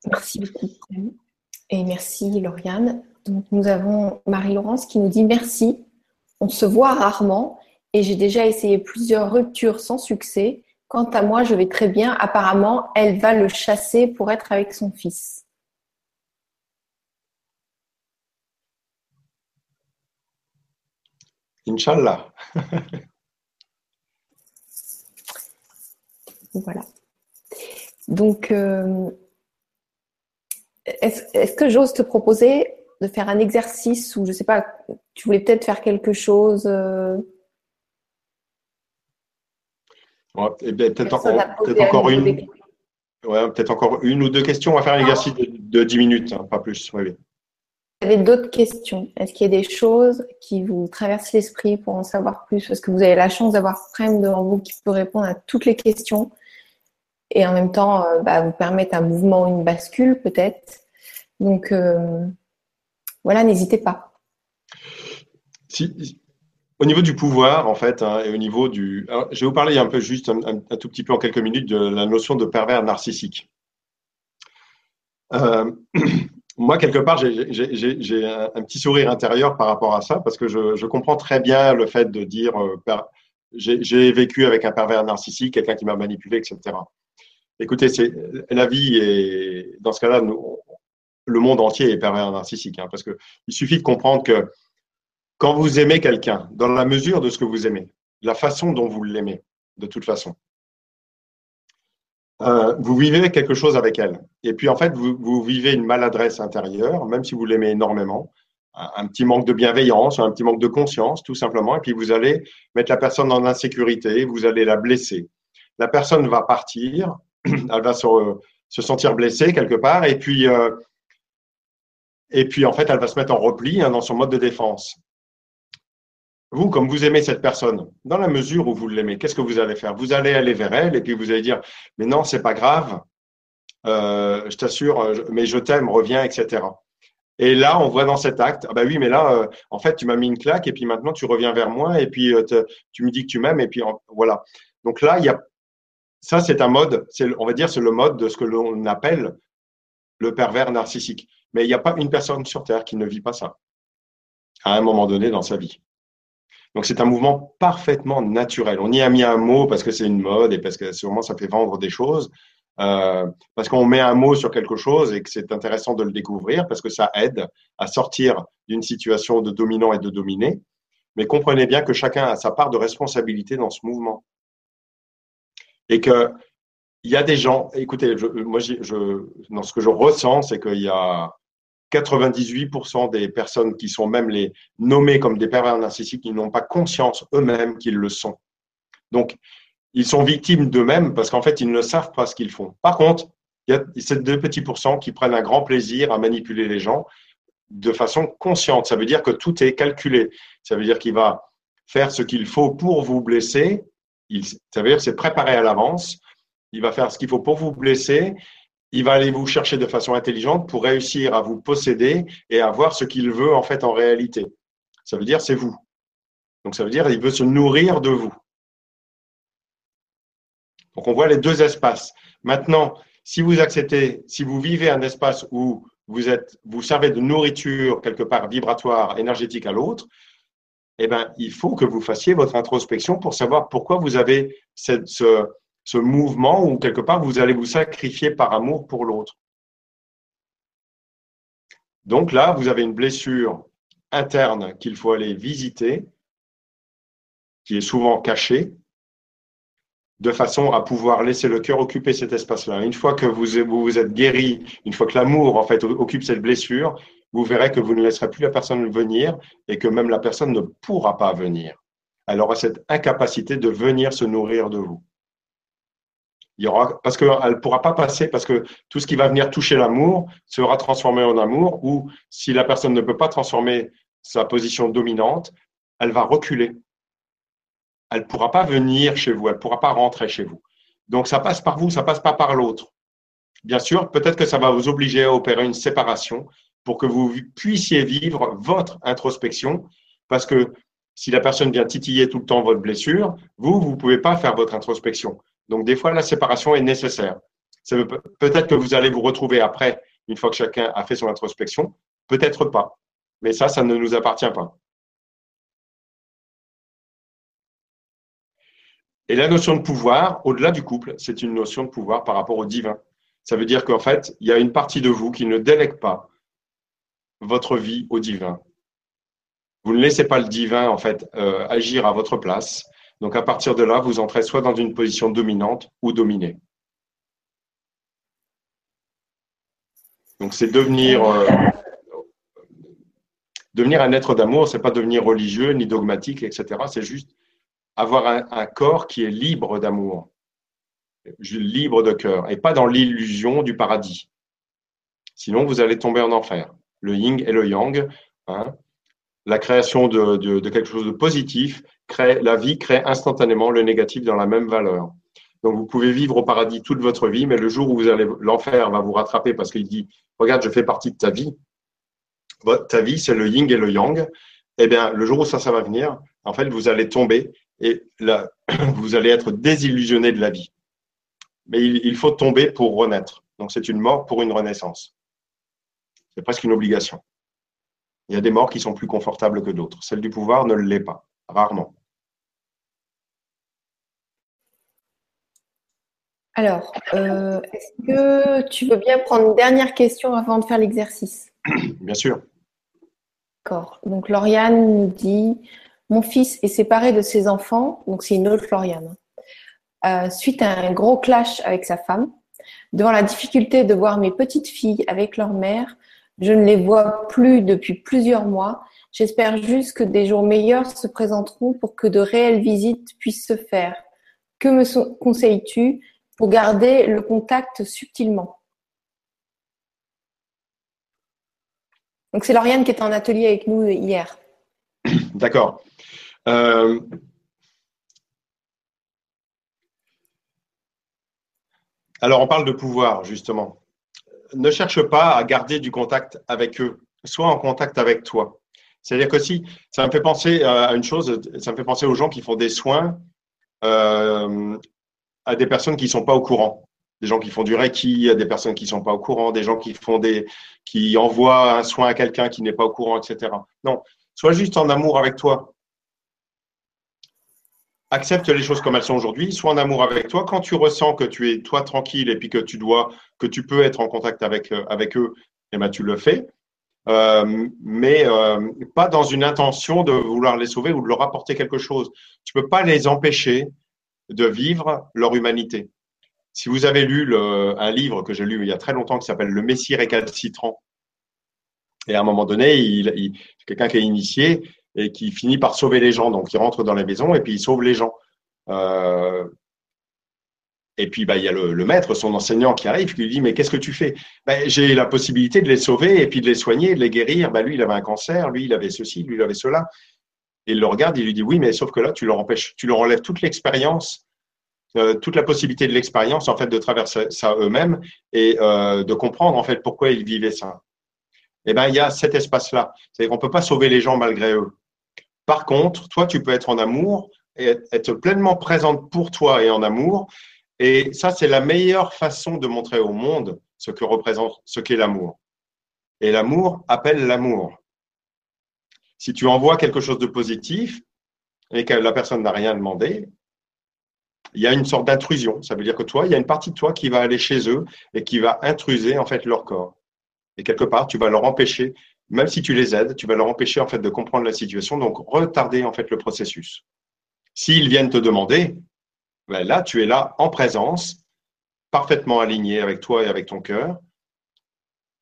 A: Merci beaucoup. Et merci Lauriane. Donc, nous avons Marie-Laurence qui nous dit merci. On se voit rarement et j'ai déjà essayé plusieurs ruptures sans succès. Quant à moi, je vais très bien. Apparemment, elle va le chasser pour être avec son fils.
B: Inch'Allah.
A: voilà. Donc, euh, est-ce que j'ose te proposer de faire un exercice ou je ne sais pas, tu voulais peut-être faire quelque chose euh,
B: peut-être encore une. peut-être encore une ou deux questions. On va faire un exercice de, 10 minutes, hein, pas plus. Oui,
A: Vous avez d'autres questions? Est-ce qu'il y a des choses qui vous traversent l'esprit pour en savoir plus? Parce que vous avez la chance d'avoir Frame devant vous qui peut répondre à toutes les questions et en même temps euh, bah, vous permettre un mouvement, une bascule peut-être. Donc euh, voilà, n'hésitez pas.
B: Si, au niveau du pouvoir, en fait, hein, et au niveau du. je vais vous parler un peu juste, un, tout petit peu en quelques minutes, de la notion de pervers narcissique. Euh, moi, quelque part, j'ai un, petit sourire intérieur par rapport à ça, parce que je, comprends très bien le fait de dire euh, j'ai vécu avec un pervers narcissique, quelqu'un qui m'a manipulé, etc. Écoutez, la vie et dans ce cas-là, le monde entier est pervers narcissique, hein, parce que il suffit de comprendre que quand vous aimez quelqu'un, dans la mesure de ce que vous aimez, la façon dont vous l'aimez, de toute façon, euh, vous vivez quelque chose avec elle. Et puis, en fait, vous, vivez une maladresse intérieure, même si vous l'aimez énormément, un, petit manque de bienveillance, un petit manque de conscience, tout simplement. Et puis, vous allez mettre la personne en insécurité, vous allez la blesser. La personne va partir, elle va se, sentir blessée quelque part, et puis, euh, et puis, en fait, elle va se mettre en repli hein, dans son mode de défense. Vous, comme vous aimez cette personne, dans la mesure où vous l'aimez, qu'est-ce que vous allez faire? Vous allez aller vers elle et puis vous allez dire, mais non, c'est pas grave, euh, je t'assure, mais je t'aime, reviens, etc. Et là, on voit dans cet acte, ah bah oui, mais là, euh, en fait, tu m'as mis une claque et puis maintenant tu reviens vers moi et puis euh, tu me dis que tu m'aimes et puis voilà. Donc là, il y a ça, c'est un mode, on va dire, c'est le mode de ce que l'on appelle le pervers narcissique. Mais il n'y a pas une personne sur terre qui ne vit pas ça à un moment donné dans sa vie. Donc c'est un mouvement parfaitement naturel. On y a mis un mot parce que c'est une mode et parce que sûrement ça fait vendre des choses, euh, parce qu'on met un mot sur quelque chose et que c'est intéressant de le découvrir parce que ça aide à sortir d'une situation de dominant et de dominé. Mais comprenez bien que chacun a sa part de responsabilité dans ce mouvement. Et que il y a des gens, écoutez, moi, je, dans ce que je ressens, c'est qu'il y a 98% des personnes qui sont même les nommées comme des pervers narcissiques, ils n'ont pas conscience eux-mêmes qu'ils le sont. Donc, ils sont victimes d'eux-mêmes parce qu'en fait, ils ne savent pas ce qu'ils font. Par contre, il y a ces deux petits pourcents qui prennent un grand plaisir à manipuler les gens. de façon consciente. Ça veut dire que tout est calculé. Ça veut dire qu'il va faire ce qu'il faut pour vous blesser. Ça veut dire c'est préparé à l'avance. Il va faire ce qu'il faut pour vous blesser. Il va aller vous chercher de façon intelligente pour réussir à vous posséder et à voir ce qu'il veut en fait en réalité. Ça veut dire c'est vous. Donc ça veut dire il veut se nourrir de vous. Donc on voit les deux espaces. Maintenant, si vous acceptez, si vous vivez un espace où vous êtes, vous servez de nourriture quelque part vibratoire, énergétique à l'autre, eh ben, il faut que vous fassiez votre introspection pour savoir pourquoi vous avez cette, ce, ce mouvement où quelque part vous allez vous sacrifier par amour pour l'autre. Donc là, vous avez une blessure interne qu'il faut aller visiter, qui est souvent cachée, de façon à pouvoir laisser le cœur occuper cet espace-là. Une fois que vous, vous êtes guéri, une fois que l'amour en fait occupe cette blessure, vous verrez que vous ne laisserez plus la personne venir et que même la personne ne pourra pas venir. Elle aura cette incapacité de venir se nourrir de vous. Parce qu'elle ne pourra pas passer, parce que tout ce qui va venir toucher l'amour sera transformé en amour, ou si la personne ne peut pas transformer sa position dominante, elle va reculer elle ne pourra pas venir chez vous, elle ne pourra pas rentrer chez vous. Donc ça passe par vous, ça passe pas par l'autre. Bien sûr, peut-être que ça va vous obliger à opérer une séparation pour que vous puissiez vivre votre introspection, parce que si la personne vient titiller tout le temps votre blessure, vous, vous ne pouvez pas faire votre introspection. Donc des fois, la séparation est nécessaire. Peut-être que vous allez vous retrouver après, une fois que chacun a fait son introspection, peut-être pas. Mais ça, ça ne nous appartient pas. Et la notion de pouvoir, au-delà du couple, c'est une notion de pouvoir par rapport au divin. Ça veut dire qu'en fait, il y a une partie de vous qui ne délègue pas votre vie au divin. Vous ne laissez pas le divin en fait euh, agir à votre place. Donc à partir de là, vous entrez soit dans une position dominante ou dominée. Donc c'est devenir euh, devenir un être d'amour, c'est pas devenir religieux ni dogmatique, etc. C'est juste avoir un, corps qui est libre d'amour, libre de cœur, et pas dans l'illusion du paradis. Sinon, vous allez tomber en enfer. Le yin et le yang, hein, la création de, quelque chose de positif, la vie crée instantanément le négatif dans la même valeur. Donc, vous pouvez vivre au paradis toute votre vie, mais le jour où vous allez, l'enfer va vous rattraper parce qu'il dit, regarde, je fais partie de ta vie. Ta vie, c'est le yin et le yang. Eh bien, le jour où ça, ça va venir, en fait, vous allez tomber et vous allez être désillusionné de la vie. Mais il, faut tomber pour renaître. Donc c'est une mort pour une renaissance. C'est presque une obligation. Il y a des morts qui sont plus confortables que d'autres. Celle du pouvoir ne l'est pas, rarement.
A: Alors, euh, est-ce que tu veux bien prendre une dernière question avant de faire l'exercice
B: Bien sûr.
A: D'accord. Donc, Lauriane nous dit mon fils est séparé de ses enfants, donc c'est une autre Floriane, euh, suite à un gros clash avec sa femme. Devant la difficulté de voir mes petites filles avec leur mère, je ne les vois plus depuis plusieurs mois. J'espère juste que des jours meilleurs se présenteront pour que de réelles visites puissent se faire. Que me conseilles-tu? Pour garder le contact subtilement Donc c'est Lauriane qui était en atelier avec nous hier.
B: D'accord. Euh, alors, on parle de pouvoir, justement. Ne cherche pas à garder du contact avec eux. Sois en contact avec toi. C'est-à-dire que si, ça me fait penser à une chose, ça me fait penser aux gens qui font des soins euh, à des personnes qui ne sont pas au courant. Des gens qui font du reiki, des personnes qui ne sont pas au courant, des gens qui font des, qui envoient un soin à quelqu'un qui n'est pas au courant, etc. Non, sois juste en amour avec toi accepte les choses comme elles sont aujourd'hui, sois en amour avec toi. Quand tu ressens que tu es toi tranquille et puis que tu dois, que tu peux être en contact avec, euh, avec eux, eh ben, tu le fais. Euh, mais euh, pas dans une intention de vouloir les sauver ou de leur apporter quelque chose. Tu peux pas les empêcher de vivre leur humanité. Si vous avez lu un livre que j'ai lu il y a très longtemps qui s'appelle Le Messie récalcitrant, et à un moment donné, il, il quelqu'un qui est initié, et qui finit par sauver les gens. Donc, il rentre dans la maison et puis il sauve les gens. Euh, Et puis, bah, il y a le, maître, son enseignant qui arrive, qui lui dit, mais qu'est-ce que tu fais? Ben, J'ai la possibilité de les sauver et puis de les soigner, de les guérir. Ben, lui, il avait un cancer, lui, il avait ceci, lui, il avait cela. Il le regarde, il lui dit, oui, mais sauf que là, tu leur empêches, tu leur enlèves toute l'expérience, euh, toute la possibilité de l'expérience, en fait, de traverser ça eux-mêmes et euh, de comprendre, en fait, pourquoi ils vivaient ça. Eh ben, il y a cet espace-là. C'est-à-dire qu'on ne peut pas sauver les gens malgré eux. Par contre, toi, tu peux être en amour et être pleinement présente pour toi et en amour et ça, c'est la meilleure façon de montrer au monde ce que représente, ce qu'est l'amour. Et l'amour appelle l'amour. Si tu envoies quelque chose de positif et que la personne n'a rien demandé, il y a une sorte d'intrusion. Ça veut dire que toi, il y a une partie de toi qui va aller chez eux et qui va intruser en fait leur corps. Et quelque part, tu vas leur empêcher, même si tu les aides, tu vas leur empêcher en fait de comprendre la situation, donc retarder en fait le processus. S'ils viennent te demander, ben là, tu es là en présence, parfaitement aligné avec toi et avec ton cœur,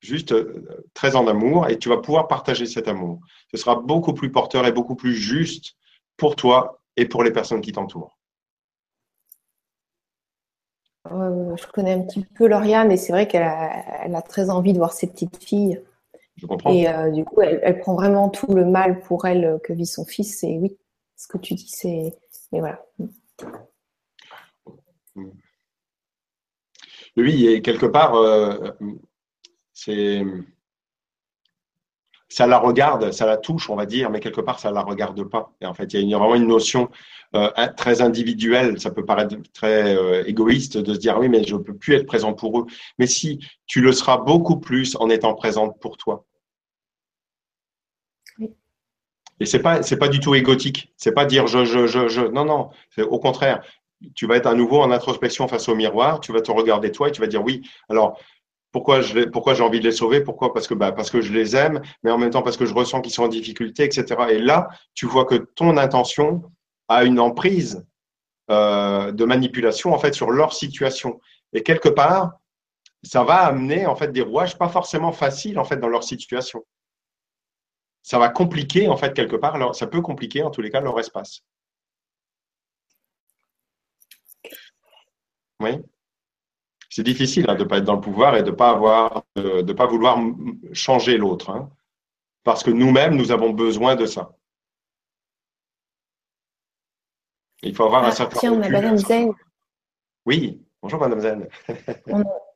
B: juste euh, très en amour, et tu vas pouvoir partager cet amour. Ce sera beaucoup plus porteur et beaucoup plus juste pour toi et pour les personnes qui t'entourent.
A: je connais un petit peu Lauriane et c'est vrai qu'elle a, très envie de voir ses petites filles.
B: Je comprends.
A: Et euh, du coup, elle, prend vraiment tout le mal pour elle que vit son fils. Et oui, ce que tu dis, c'est. Mais voilà.
B: Oui, et quelque part, euh, c'est ça la regarde, ça la touche, on va dire, mais quelque part, ça la regarde pas. Et en fait, il y a vraiment une notion euh, très individuelle. Ça peut paraître très euh, égoïste de se dire oui, mais je ne peux plus être présent pour eux. Mais si tu le seras beaucoup plus en étant présente pour toi. Et c'est pas c'est pas du tout égotique. C'est pas dire je je je je. Non non. C'est au contraire tu vas être à nouveau en introspection face au miroir, tu vas te regarder toi et tu vas dire oui, alors pourquoi j'ai envie de les sauver? Pourquoi? Parce que bah, parce que je les aime, mais en même temps parce que je ressens qu'ils sont en difficulté, etc. Et là, tu vois que ton intention a une emprise euh, de manipulation en fait sur leur situation. Et quelque part, ça va amener en fait des rouages pas forcément faciles en fait dans leur situation. Ça va compliquer en fait quelque part, ça peut compliquer en tous les cas leur espace. Oui. C'est difficile hein, de ne pas être dans le pouvoir et de ne pas, avoir, de, pas vouloir changer l'autre. Hein. parce que nous-mêmes, nous avons besoin de ça. Il faut avoir un ah, certain.
A: Tiens, Madame Zen.
B: Oui, bonjour Madame Zen.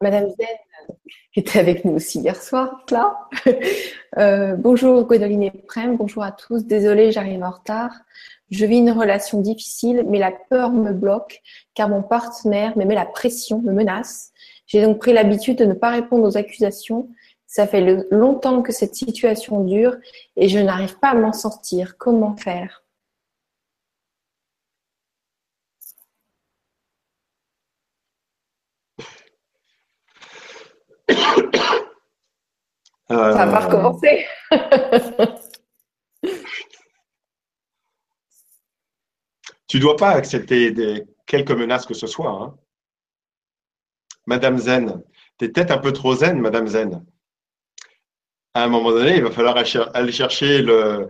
A: Madame Zen était avec nous aussi hier soir, là. Euh, bonjour Gwendoline et Prem, bonjour à tous. Désolée, j'arrive en retard. Je vis une relation difficile, mais la peur me bloque car mon partenaire me met la pression, me menace. J'ai donc pris l'habitude de ne pas répondre aux accusations. Ça fait longtemps que cette situation dure et je n'arrive pas à m'en sortir. Comment faire? Ça va recommencer.
B: Tu ne dois pas accepter des, quelques menaces que ce soit. Hein. Madame Zen, tu es peut-être un peu trop zen, Madame Zen. À un moment donné, il va falloir aller chercher le,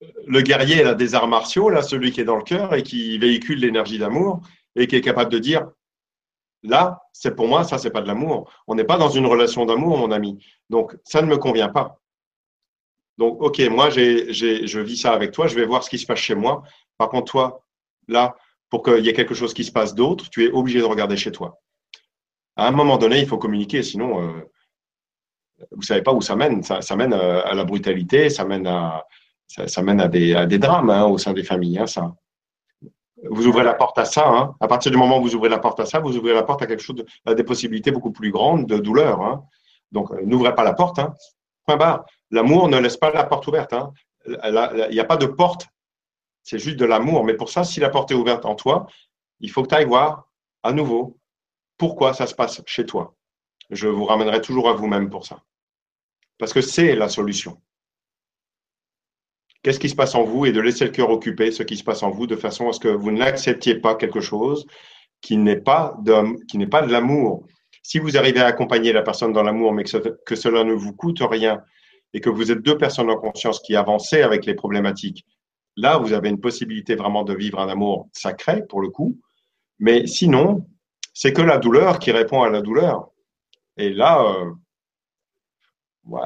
B: le guerrier là, des arts martiaux, là, celui qui est dans le cœur et qui véhicule l'énergie d'amour et qui est capable de dire là, c'est pour moi, ça, c'est pas de l'amour. On n'est pas dans une relation d'amour, mon ami. Donc, ça ne me convient pas. Donc, OK, moi, je vis ça avec toi, je vais voir ce qui se passe chez moi. Par contre, toi, là, pour qu'il y ait quelque chose qui se passe d'autre, tu es obligé de regarder chez toi. À un moment donné, il faut communiquer, sinon, euh, vous ne savez pas où ça mène. Ça, mène euh, à, la brutalité, ça mène à, ça, mène à, des, drames hein, au sein des familles. Hein, ça. Vous ouvrez la porte à ça. Hein. À partir du moment où vous ouvrez la porte à ça, vous ouvrez la porte à quelque chose, à des possibilités beaucoup plus grandes de douleur. Donc, euh, n'ouvrez pas la porte. Point barre. L'amour ne laisse pas la porte ouverte. Il n'y a pas de porte c'est juste de l'amour. Mais pour ça, si la porte est ouverte en toi, il faut que tu ailles voir à nouveau pourquoi ça se passe chez toi. Je vous ramènerai toujours à vous-même pour ça. Parce que c'est la solution. Qu'est-ce qui se passe en vous et de laisser le cœur occuper ce qui se passe en vous de façon à ce que vous n'acceptiez pas quelque chose qui n'est pas de, qui n'est pas de l'amour. Si vous arrivez à accompagner la personne dans l'amour, mais que, cela ne vous coûte rien et que vous êtes deux personnes en conscience qui avancez avec les problématiques, Là, vous avez une possibilité vraiment de vivre un amour sacré, pour le coup. Mais sinon, c'est que la douleur qui répond à la douleur. Et là,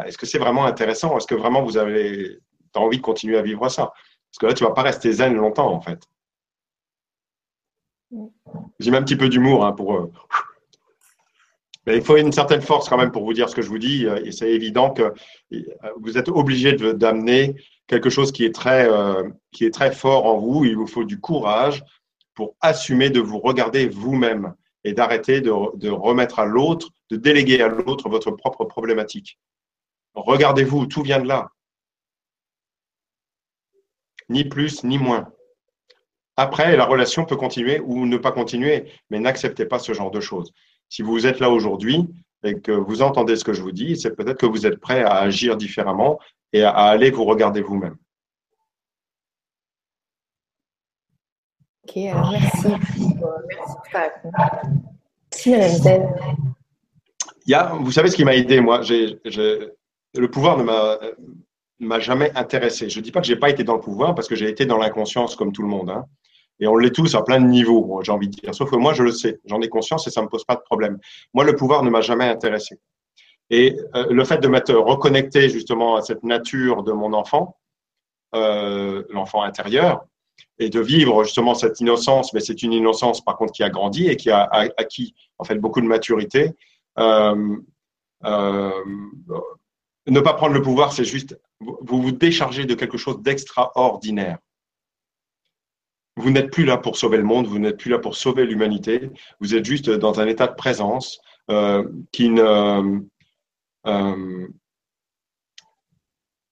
B: est-ce que c'est vraiment intéressant? Est-ce que vraiment vous avez envie de continuer à vivre ça? Parce que là, tu ne vas pas rester zen longtemps, en fait. J'ai même un petit peu d'humour hein, pour. Euh, mais il faut une certaine force quand même pour vous dire ce que je vous dis. Et c'est évident que euh, vous êtes obligé d'amener quelque chose qui est, très, euh, qui est très fort en vous. Il vous faut du courage pour assumer de vous regarder vous-même et d'arrêter de, de remettre à l'autre, de déléguer à l'autre votre propre problématique. Regardez-vous, tout vient de là. Ni plus, ni moins. Après, la relation peut continuer ou ne pas continuer, mais n'acceptez pas ce genre de choses. Si vous êtes là aujourd'hui et que vous entendez ce que je vous dis, c'est peut-être que vous êtes prêt à agir différemment et à aller vous regarder vous-même.
A: Ok, alors merci. Merci, Madame
B: Il y a, vous savez ce qui m'a aidé, moi? Le pouvoir ne m'a m'a jamais intéressé. Je ne dis pas que je n'ai pas été dans le pouvoir parce que j'ai été dans l'inconscience comme tout le monde. Hein. Et on l'est tous à plein de niveaux, j'ai envie de dire. Sauf que moi, je le sais, j'en ai conscience et ça ne me pose pas de problème. Moi, le pouvoir ne m'a jamais intéressé. Et euh, le fait de m'être reconnecté justement à cette nature de mon enfant, euh, l'enfant intérieur, et de vivre justement cette innocence, mais c'est une innocence par contre qui a grandi et qui a acquis en fait beaucoup de maturité. Euh, ne pas prendre le pouvoir, c'est juste vous vous déchargez de quelque chose d'extraordinaire. Vous n'êtes plus là pour sauver le monde, vous n'êtes plus là pour sauver l'humanité, vous êtes juste dans un état de présence qui, ne, euh,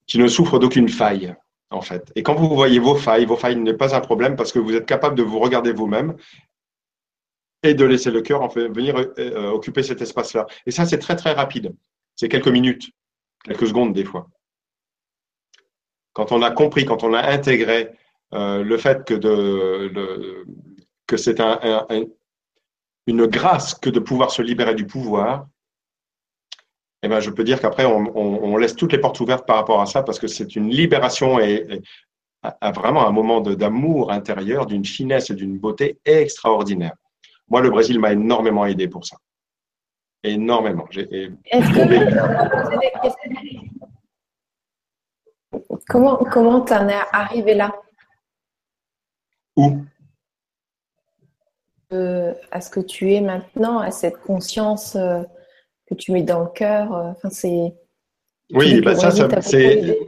B: qui ne souffre d'aucune faille, en fait. Et quand vous voyez vos failles, vos failles n'est pas un problème parce que vous êtes capable de vous regarder vous-même et de laisser le cœur venir euh, occuper cet espace-là. Et ça, c'est très, très rapide. C'est quelques minutes, quelques secondes des fois. Quand on a compris, quand on a intégré euh, le fait que, de, que c'est un, une grâce que de pouvoir se libérer du pouvoir, eh ben, je peux dire qu'après, on, laisse toutes les portes ouvertes par rapport à ça parce que c'est une libération et, vraiment un moment d'amour intérieur, d'une finesse et d'une beauté extraordinaire. Moi, le Brésil m'a énormément aidé pour ça. Énormément.
A: Est-ce Comment comment t'en es arrivé là?
B: Où?
A: Euh, À ce que tu es maintenant, à cette conscience euh, que tu mets dans le cœur. Euh, enfin, c'est.
B: Oui, bah ça, c'est.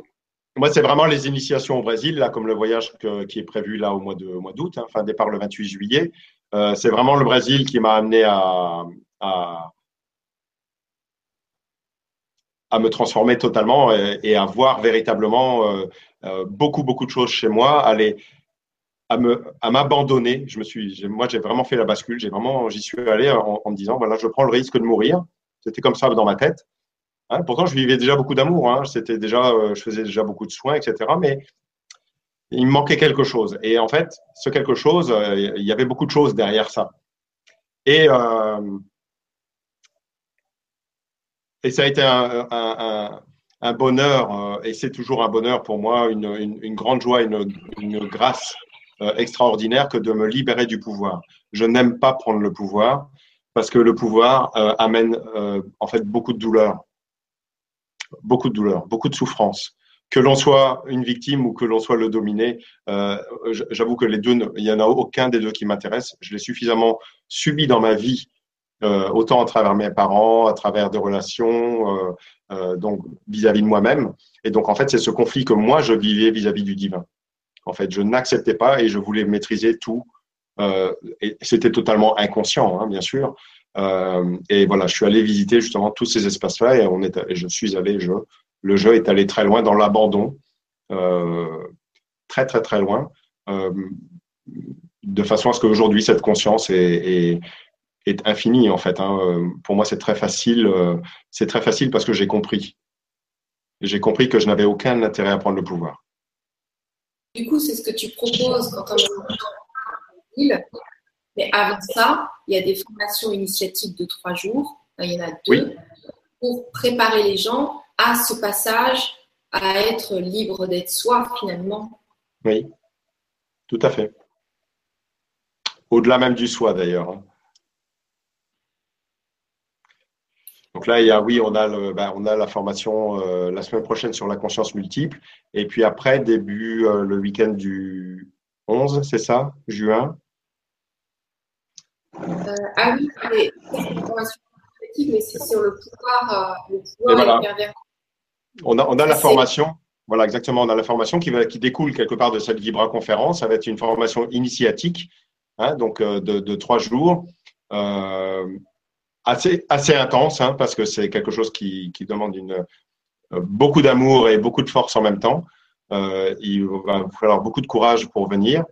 B: Moi, c'est vraiment les initiations au Brésil, là, comme le voyage qui est prévu là au mois de mois d'août, hein, départ le 28 juillet. c'est vraiment le Brésil qui m'a amené à, à me transformer totalement et, à voir véritablement euh, euh, beaucoup, beaucoup de choses chez moi, aller à me à m'abandonner. Je me suis, moi, j'ai vraiment fait la bascule. J'ai vraiment, j'y suis allé en, me disant, voilà, je prends le risque de mourir. C'était comme ça dans ma tête. Hein, pourtant, je vivais déjà beaucoup d'amour. Hein. C'était déjà, euh, je faisais déjà beaucoup de soins, etc. Mais il me manquait quelque chose. Et en fait, ce quelque chose, il y avait beaucoup de choses derrière ça. Et et ça a été un, bonheur, euh, et c'est toujours un bonheur pour moi, une, grande joie, une, grâce euh, extraordinaire que de me libérer du pouvoir. Je n'aime pas prendre le pouvoir parce que le pouvoir euh, amène en fait beaucoup de douleur, beaucoup de douleur, beaucoup de souffrance. Que l'on soit une victime ou que l'on soit le dominé, j'avoue que les deux, il n'y en a aucun des deux qui m'intéresse. Je l'ai suffisamment subi dans ma vie euh, autant à travers mes parents, à travers des relations, euh, euh, donc vis-à-vis de moi-même. Et donc, en fait, c'est ce conflit que moi, je vivais vis-à-vis du divin. En fait, je n'acceptais pas et je voulais maîtriser tout. Et c'était totalement inconscient, hein, bien sûr. et voilà, je suis allé visiter justement tous ces espaces-là et, on est, et je suis allé, le jeu est allé très loin dans l'abandon, très, très, très loin de façon à ce qu'aujourd'hui, cette conscience est, est infini en fait. Hein. Pour moi, c'est très facile. Euh, c'est très facile parce que j'ai compris. J'ai compris que je n'avais aucun intérêt à prendre le pouvoir.
C: Du coup, c'est ce que tu proposes quand est ville. Mais avant ça, il y a des formations initiatives de trois jours. Il y en a deux pour préparer les gens à ce passage, à être libre d'être soi finalement.
B: Oui, tout à fait. Au-delà même du soi d'ailleurs. Hein. Donc là, il y a, oui, on a, le, ben, on a la formation euh, la semaine prochaine sur la conscience multiple. Et puis après, début euh, le week-end du 11, c'est ça, juin?
A: Euh, Ah oui, mais c'est sur le pouvoir, le pouvoir
B: On a, on a la formation. Voilà, exactement. On a la formation qui, va, qui découle quelque part de cette Vibra conférence. Ça va être une formation initiatique, hein, donc de, de, trois jours. Euh, assez, assez intense, hein, parce que c'est quelque chose qui, qui demande une, euh, beaucoup d'amour et beaucoup de force en même temps. Euh, il va falloir beaucoup de courage pour venir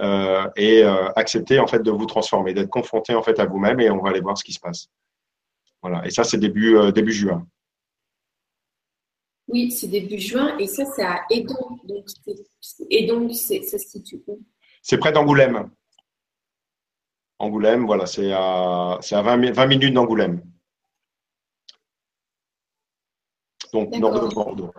B: euh, et euh, accepter en fait de vous transformer, d'être confronté en fait à vous-même et on va aller voir ce qui se passe. Voilà. Et ça, c'est début, euh, début juin.
A: Oui, c'est début juin et ça, c'est à Edon. Donc, et donc, ça se situe où?
B: C'est près d'Angoulême. Angoulême, voilà, c'est à, à 20, minutes d'Angoulême. Donc, nord de Bordeaux.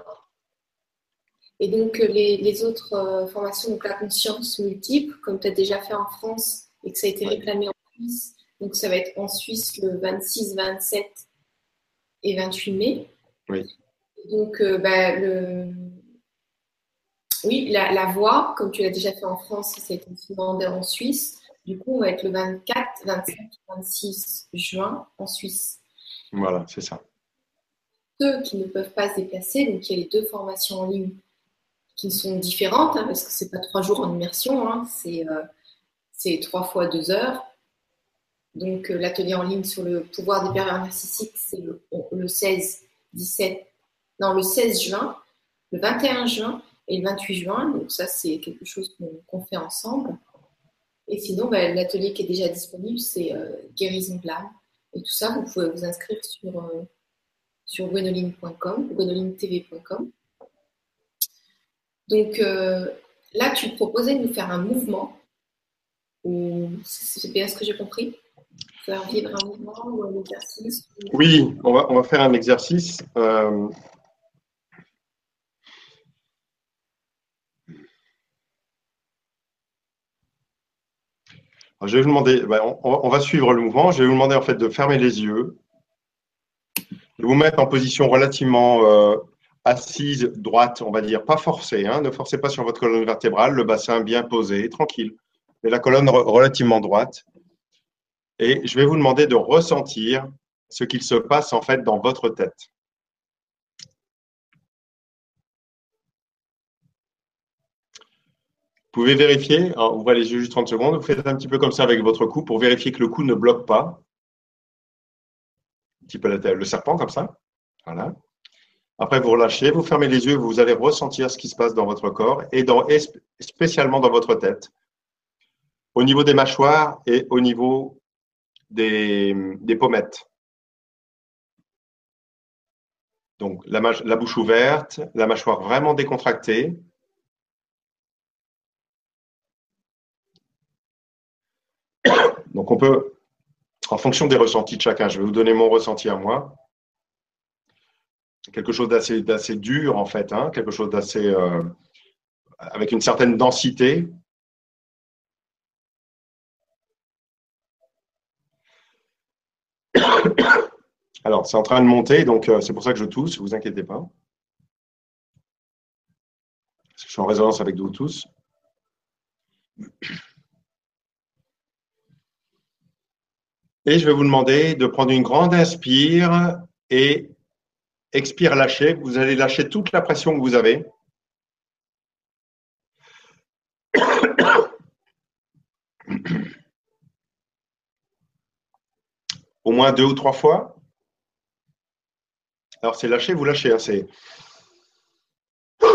A: Et donc, euh, les, autres euh, formations, donc la conscience multiple, comme tu as déjà fait en France et que ça a été réclamé en Suisse, donc ça va être en Suisse le 26, 27 et 28 mai.
B: Oui.
A: Donc, euh, bah, le... oui, la, la, voix, comme tu l'as déjà fait en France, ça a été demandé en Suisse. Du coup, on va être le 24, 25, 26 juin en Suisse.
B: Voilà, c'est ça.
A: Ceux qui ne peuvent pas se déplacer, donc il y a les deux formations en ligne qui sont différentes, hein, parce que ce n'est pas trois jours en immersion, hein, euh, c'est trois fois deux heures. Donc euh, l'atelier en ligne sur le pouvoir des pervers narcissiques, c'est le, 16, 17, non, le 16 juin, le 21 juin et le 28 juin. Donc ça, c'est quelque chose qu'on fait ensemble. Et sinon, bah, l'atelier qui est déjà disponible, c'est euh, guérison de l'âme. Et tout ça, vous pouvez vous inscrire sur, euh, sur gwenoline.com, gwenoline.tv.com. Donc euh, là, tu proposais de nous faire un mouvement. C'est bien ce que j'ai compris Faire vivre un mouvement ou un exercice
B: Oui, on va, faire un exercice. je vais vous demander, ben, on, va suivre le mouvement. Je vais vous demander en fait de fermer les yeux, de vous mettre en position relativement euh, assise, droite, on va dire, pas forcée. Hein. ne forcez pas sur votre colonne vertébrale, le bassin bien posé, tranquille, mais la colonne relativement droite. Et je vais vous demander de ressentir ce qu'il se passe en fait dans votre tête. Vous pouvez vérifier, hein, ouvrez les yeux juste 30 secondes, vous faites un petit peu comme ça avec votre cou pour vérifier que le cou ne bloque pas. Un petit peu le serpent comme ça. Voilà. Après, vous relâchez, vous fermez les yeux, vous allez ressentir ce qui se passe dans votre corps et, dans, spécialement dans votre tête. Au niveau des mâchoires et au niveau des, pommettes. Donc, la, la bouche ouverte, la mâchoire vraiment décontractée, Donc on peut, en fonction des ressentis de chacun, je vais vous donner mon ressenti à moi. Quelque chose d'assez dur en fait, hein, quelque chose d'assez euh, avec une certaine densité. Alors, c'est en train de monter, donc euh, c'est pour ça que je tousse, vous inquiétez pas. je suis en résonance avec vous tous. Et je vais vous demander de prendre une grande inspire et expire, lâcher. Vous allez lâcher toute la pression que vous avez. Au moins deux ou trois fois. Alors c'est lâcher, vous lâchez. Hein,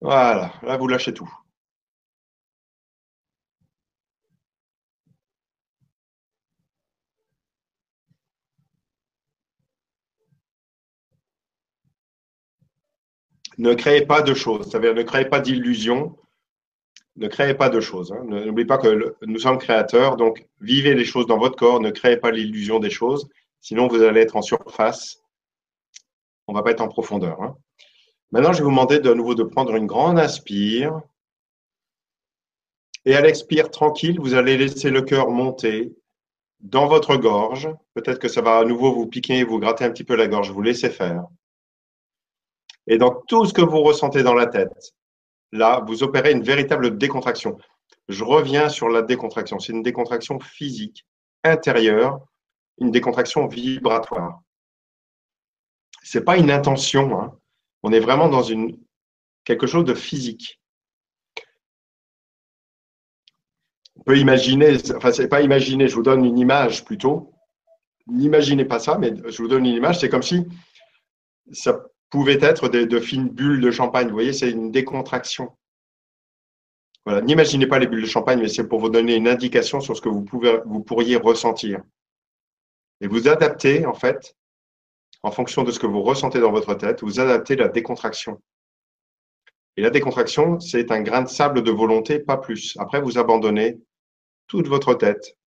B: voilà, là vous lâchez tout. Ne créez pas de choses, c'est-à-dire ne créez pas d'illusions, ne créez pas de choses. Hein. N'oubliez pas que nous sommes créateurs, donc vivez les choses dans votre corps, ne créez pas l'illusion des choses, sinon vous allez être en surface, on ne va pas être en profondeur. Hein. Maintenant, je vais vous demander de nouveau de prendre une grande inspire. Et à l'expire tranquille, vous allez laisser le cœur monter dans votre gorge. Peut-être que ça va à nouveau vous piquer, vous gratter un petit peu la gorge, vous laissez faire. Et dans tout ce que vous ressentez dans la tête, là, vous opérez une véritable décontraction. Je reviens sur la décontraction. C'est une décontraction physique, intérieure, une décontraction vibratoire. Ce n'est pas une intention. Hein. On est vraiment dans une, quelque chose de physique. On peut imaginer, enfin, c'est pas imaginer, je vous donne une image plutôt. N'imaginez pas ça, mais je vous donne une image. C'est comme si ça pouvait être de fines bulles de champagne. Vous voyez, c'est une décontraction. Voilà. N'imaginez pas les bulles de champagne, mais c'est pour vous donner une indication sur ce que vous, pouvez, vous pourriez ressentir. Et vous adaptez, en fait, en fonction de ce que vous ressentez dans votre tête, vous adaptez la décontraction. Et la décontraction, c'est un grain de sable de volonté, pas plus. Après, vous abandonnez toute votre tête.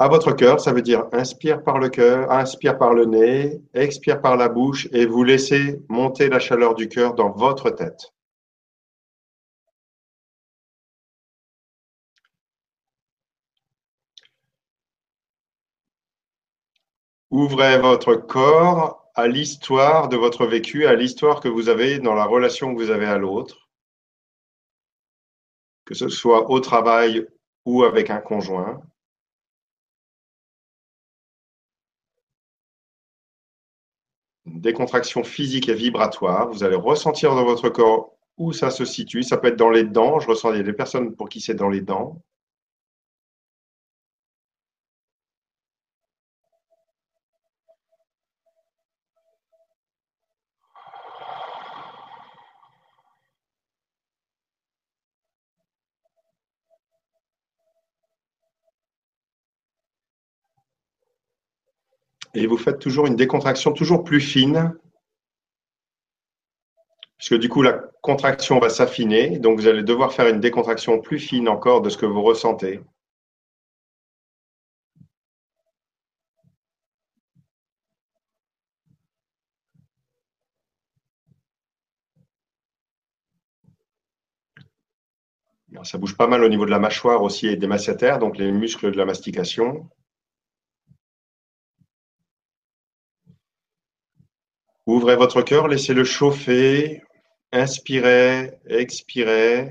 B: À votre cœur, ça veut dire inspire par le cœur, inspire par le nez, expire par la bouche et vous laissez monter la chaleur du cœur dans votre tête. Ouvrez votre corps à l'histoire de votre vécu, à l'histoire que vous avez dans la relation que vous avez à l'autre que ce soit au travail ou avec un conjoint. Une décontraction physique et vibratoire. Vous allez ressentir dans votre corps où ça se situe. Ça peut être dans les dents. Je ressens des personnes pour qui c'est dans les dents. Et vous faites toujours une décontraction toujours plus fine, puisque du coup la contraction va s'affiner, donc vous allez devoir faire une décontraction plus fine encore de ce que vous ressentez. ça bouge pas mal au niveau de la mâchoire aussi et des massétaires, donc les muscles de la mastication. Ouvrez votre cœur, laissez-le chauffer. Inspirez, expirez.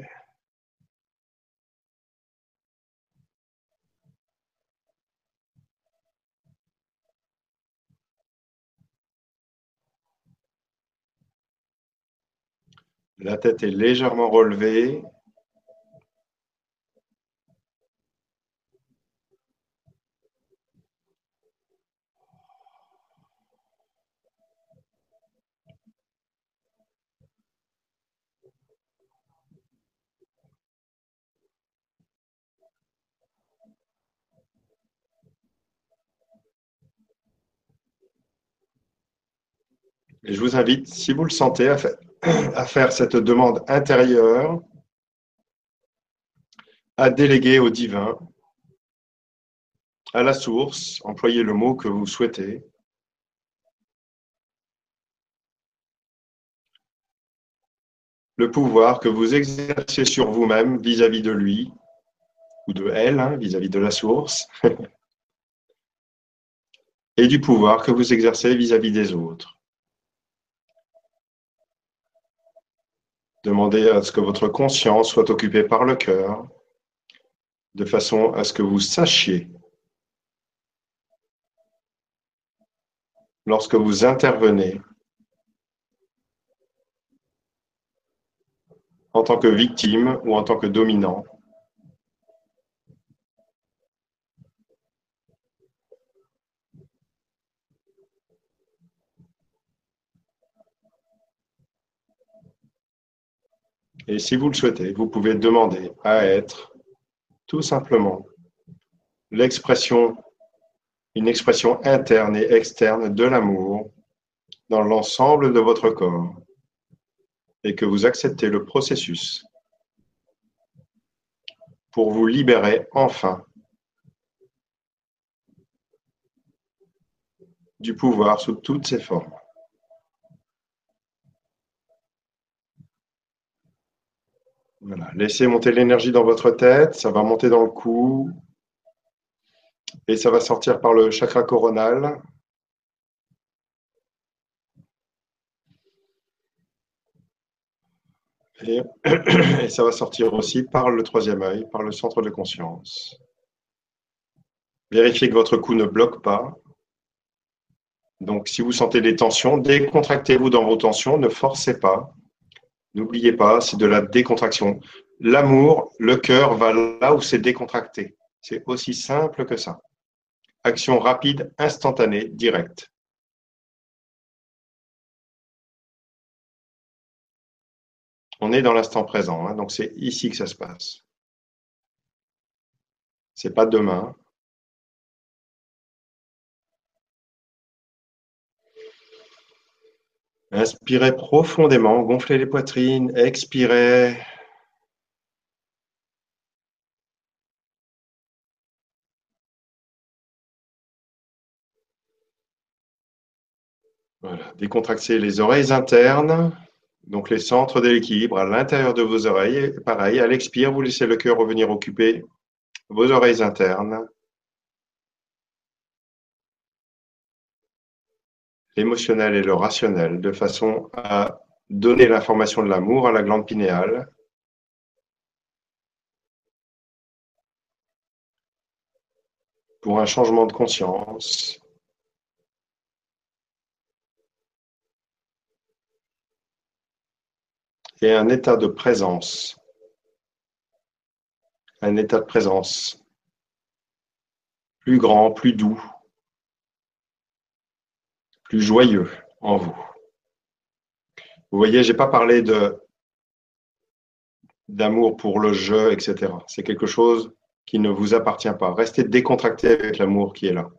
B: La tête est légèrement relevée. Et je vous invite, si vous le sentez, à faire, cette demande intérieure, à déléguer au divin, à la source, employez le mot que vous souhaitez. Le pouvoir que vous exercez sur vous-même vis-à-vis de lui ou de elle, hein, vis-à-vis -vis de la source, et du pouvoir que vous exercez vis à -vis des autres. Demandez à ce que votre conscience soit occupée par le cœur, de façon à ce que vous sachiez, lorsque vous intervenez, en tant que victime ou en tant que dominant, Et si vous le souhaitez, vous pouvez demander à être tout simplement l'expression, une expression interne et externe de l'amour dans l'ensemble de votre corps et que vous acceptez le processus pour vous libérer enfin du pouvoir sous toutes ses formes. Laissez monter l'énergie dans votre tête, ça va monter dans le cou, Et ça va sortir par le chakra coronal. Et, ça va sortir aussi par le troisième œil, par le centre de conscience. Vérifiez que votre cou ne bloque pas. Donc, si vous sentez des tensions, décontractez-vous dans vos tensions, ne forcez pas. N'oubliez pas, c'est de la décontraction. L'amour, le cœur va là où c'est décontracté. C'est aussi simple que ça. Action rapide, instantanée, directe. On est dans l'instant présent, hein, donc c'est ici que ça se passe. C'est pas demain. Inspirez profondément, gonflez les poitrines, expirez. Voilà, décontractez les oreilles internes. Donc les centres de l'équilibre à l'intérieur de vos oreilles. Pareil, à l'expire, vous laissez le cœur revenir occuper vos oreilles internes. L'émotionnel et le rationnel, de façon à donner l'information de l'amour à la glande pinéale. Pour un changement de conscience, et un état de présence. Un état de présence plus grand, plus doux, plus joyeux en vous. Vous voyez, je n'ai pas parlé de d'amour pour le jeu, etc. C'est quelque chose qui ne vous appartient pas. Restez décontracté avec l'amour qui est là.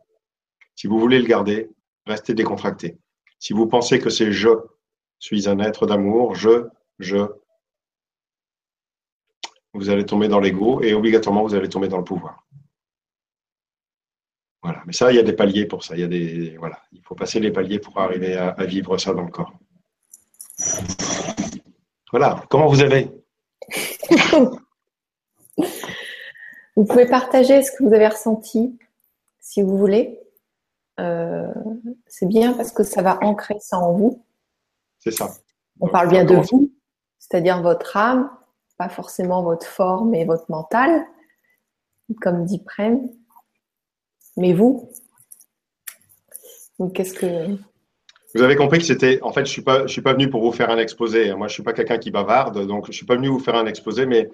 B: Si vous voulez le garder, restez décontracté. Si vous pensez que c'est je suis un être d'amour, je je, vous allez tomber dans l'ego et obligatoirement vous allez tomber dans le pouvoir. Voilà. Mais ça, il y a des paliers pour ça. Il y a des, voilà. Il faut passer les paliers pour arriver à, vivre ça dans le corps. Voilà. Comment vous avez?
A: Vous pouvez partager ce que vous avez ressenti, si vous voulez. Euh, c'est bien parce que ça va ancrer ça en vous.
B: C'est ça.
A: On parle bien de vous, c'est-à-dire votre âme, pas forcément votre forme et votre mental, comme dit Prem, mais vous. qu'est-ce que.
B: Vous avez compris que c'était. En fait, je ne suis, pas, suis pas venu pour vous faire un exposé. Moi, je ne suis pas quelqu'un qui bavarde, donc je ne suis pas venu vous faire un exposé, mais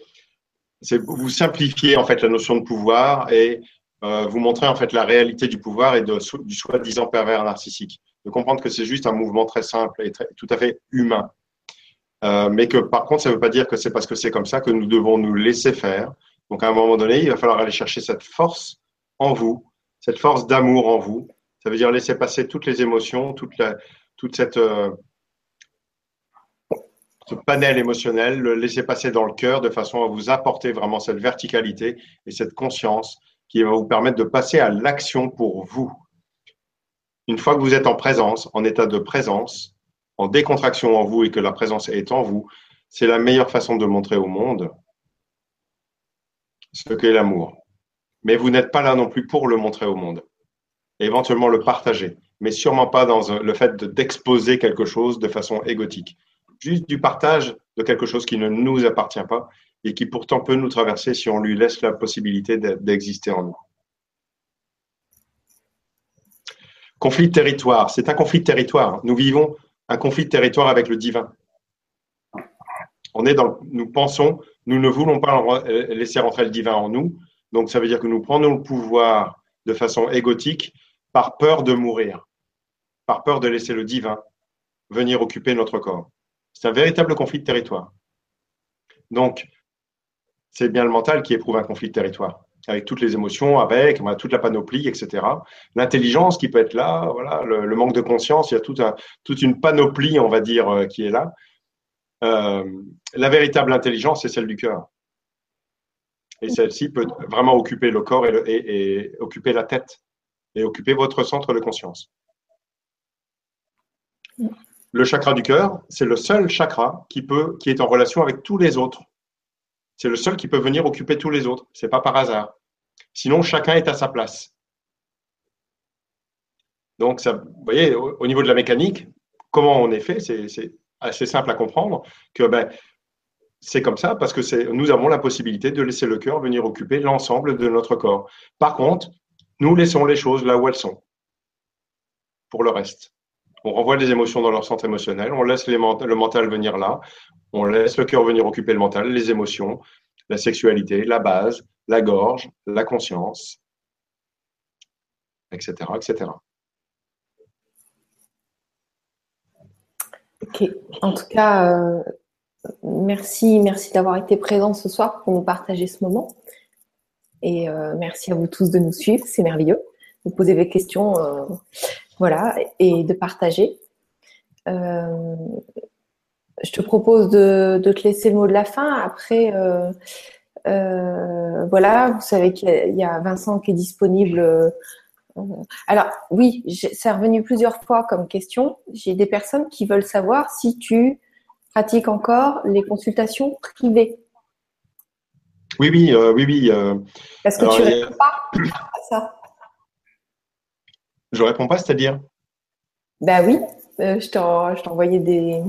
B: c'est vous simplifier en fait la notion de pouvoir et euh, vous montrer en fait la réalité du pouvoir et de, du soi-disant pervers narcissique. De comprendre que c'est juste un mouvement très simple et tout à fait humain. Euh, mais que par contre, ça ne veut pas dire que c'est parce que c'est comme ça que nous devons nous laisser faire. Donc à un moment donné, il va falloir aller chercher cette force en vous, cette force d'amour en vous. Ça veut dire laisser passer toutes les émotions, toute, euh, ce panel émotionnel, le laisser passer dans le cœur de façon à vous apporter vraiment cette verticalité et cette conscience qui va vous permettre de passer à l'action pour vous. Une fois que vous êtes en présence, en état de présence, en décontraction en vous et que la présence est en vous, c'est la meilleure façon de montrer au monde ce qu'est l'amour. Mais vous n'êtes pas là non plus pour le montrer au monde. éventuellement le partager, mais sûrement pas dans le fait d'exposer quelque chose de façon égotique. Juste du partage de quelque chose qui ne nous appartient pas et qui pourtant peut nous traverser si on lui laisse la possibilité d'exister en nous. Conflit de territoire, c'est un conflit de territoire. Nous vivons un conflit de territoire avec le divin. On est dans, nous pensons, nous ne voulons pas laisser rentrer le divin en nous. Donc, ça veut dire que nous prenons le pouvoir de façon égotique par peur de mourir, par peur de laisser le divin venir occuper notre corps. C'est un véritable conflit de territoire. Donc, c'est bien le mental qui éprouve un conflit de territoire avec toutes les émotions, avec toute la panoplie, etc. L'intelligence qui peut être là, voilà, le, manque de conscience, il y a toute, une panoplie, on va dire, euh, qui est là. Euh, la véritable intelligence, c'est celle du cœur. Et celle-ci peut vraiment occuper le corps et, occuper la tête et occuper votre centre de conscience. Le chakra du cœur, c'est le seul chakra qui, peut, qui est en relation avec tous les autres. C'est le seul qui peut venir occuper tous les autres. C'est pas par hasard. Sinon, chacun est à sa place. Donc, vous voyez, au, niveau de la mécanique, comment on est fait, c'est assez simple à comprendre que ben, c'est comme ça parce que nous avons la possibilité de laisser le cœur venir occuper l'ensemble de notre corps. Par contre, nous laissons les choses là où elles sont pour le reste. On renvoie les émotions dans leur centre émotionnel, on laisse le mental venir là, on laisse le cœur venir occuper le mental, les émotions, la sexualité, la base, la gorge, la conscience, etc. etc.
A: Ok, en tout cas, euh, merci, merci d'avoir été présent ce soir pour nous partager ce moment. Et euh, merci à vous tous de nous suivre, c'est merveilleux. De poser des questions, euh, voilà, et de partager. je te propose de, te laisser le mot de la fin. Après, voilà, vous savez qu'il y, a Vincent qui est disponible alors oui, c'est revenu plusieurs fois comme question. J'ai des personnes qui veulent savoir si tu pratiques encore les consultations privées.
B: Oui, oui, euh, oui, oui. Euh,
A: Est-ce que tu ne réponds pas à ça
B: Je réponds pas, c'est-à-dire?
A: Ben oui, euh, je envoyé des,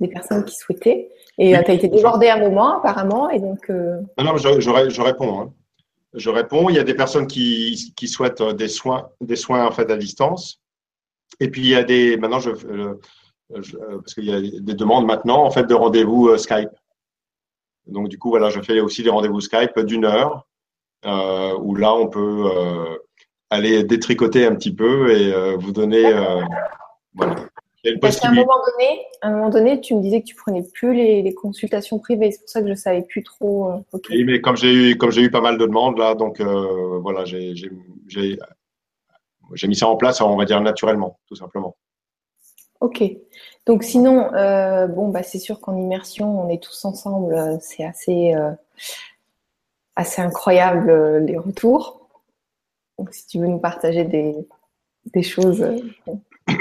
A: des personnes qui souhaitaient. Et tu as été débordé à un moment, apparemment. Et donc,
B: Non, non, je, je réponds. Hein je réponds. Il y a des personnes qui, souhaitent euh, des soins, des soins en fait à distance. Et puis il y a des maintenant je, euh, euh, parce qu'il y a des demandes maintenant en fait de rendez-vous Skype. Donc du coup voilà, je fais aussi des rendez-vous Skype d'une heure où là on peut aller détricoter un petit peu et vous donner
A: voilà. Parce qu'à un moment donné, à un moment donné, tu me disais que tu prenais plus les, consultations privées. C'est pour ça que je savais plus trop.
B: Euh, oui, mais comme j'ai eu, comme j'ai eu pas mal de demandes là, donc euh, voilà, j'ai, mis ça en place, on va dire naturellement, tout simplement.
A: Ok. Donc sinon, euh, bon, bah c'est sûr qu'en immersion, on est tous ensemble. C'est assez, assez incroyable les retours. Donc si tu veux nous partager des, des choses.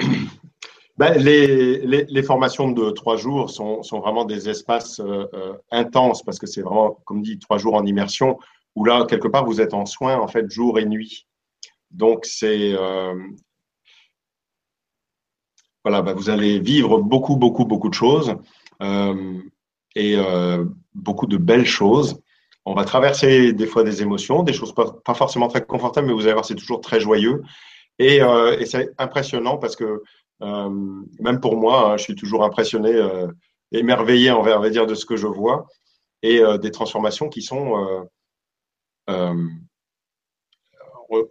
B: Ben, les, les, formations de trois jours sont, sont vraiment des espaces euh, euh, intenses parce que c'est vraiment, comme dit, trois jours en immersion où là, quelque part, vous êtes en soins en fait jour et nuit. Donc, c'est euh, voilà, ben, vous allez vivre beaucoup, beaucoup, beaucoup de choses euh, et euh, beaucoup de belles choses. On va traverser des fois des émotions, des choses pas, forcément très confortables, mais vous allez voir, c'est toujours très joyeux. Et, et c'est impressionnant parce que euh, même pour moi, hein, je suis toujours impressionné, euh, émerveillé, on va dire, de ce que je vois et euh, des transformations qui sont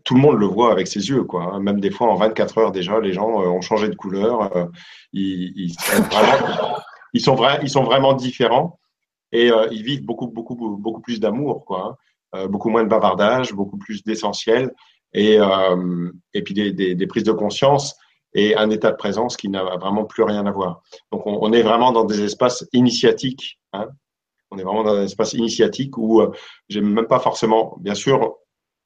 B: tout le monde le voit avec ses yeux, quoi. Hein. Même des fois, en 24 heures déjà, les gens ont changé de couleur. ils, ils, sont vraiment, ils, sont ils sont vraiment différents et ils vivent beaucoup, beaucoup, beaucoup plus d'amour, quoi. Hein. beaucoup moins de bavardage, beaucoup plus d'essentiel et, et puis des, des, des, prises de conscience et un état de présence qui n'a vraiment plus rien à voir. Donc, on, est vraiment dans des espaces initiatiques. Hein. On est vraiment dans un espace initiatique où euh, j'aime même pas forcément, bien sûr,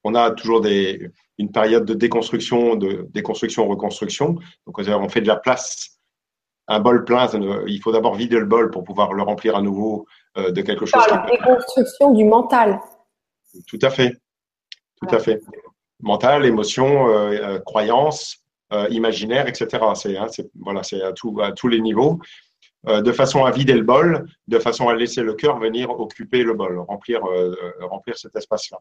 B: on a toujours des, une période de déconstruction, de déconstruction, reconstruction. Donc, on fait de la place. Un bol plein, il faut d'abord vider le bol pour pouvoir le remplir à nouveau euh, de quelque chose.
A: La déconstruction du mental.
B: Tout à fait. Tout à fait. Mental, émotion, euh, euh croyance, euh, imaginaire, etc. C'est hein, voilà, c'est à, tout, à tous les niveaux, euh, de façon à vider le bol, de façon à laisser le cœur venir occuper le bol, remplir, remplir cet espace-là.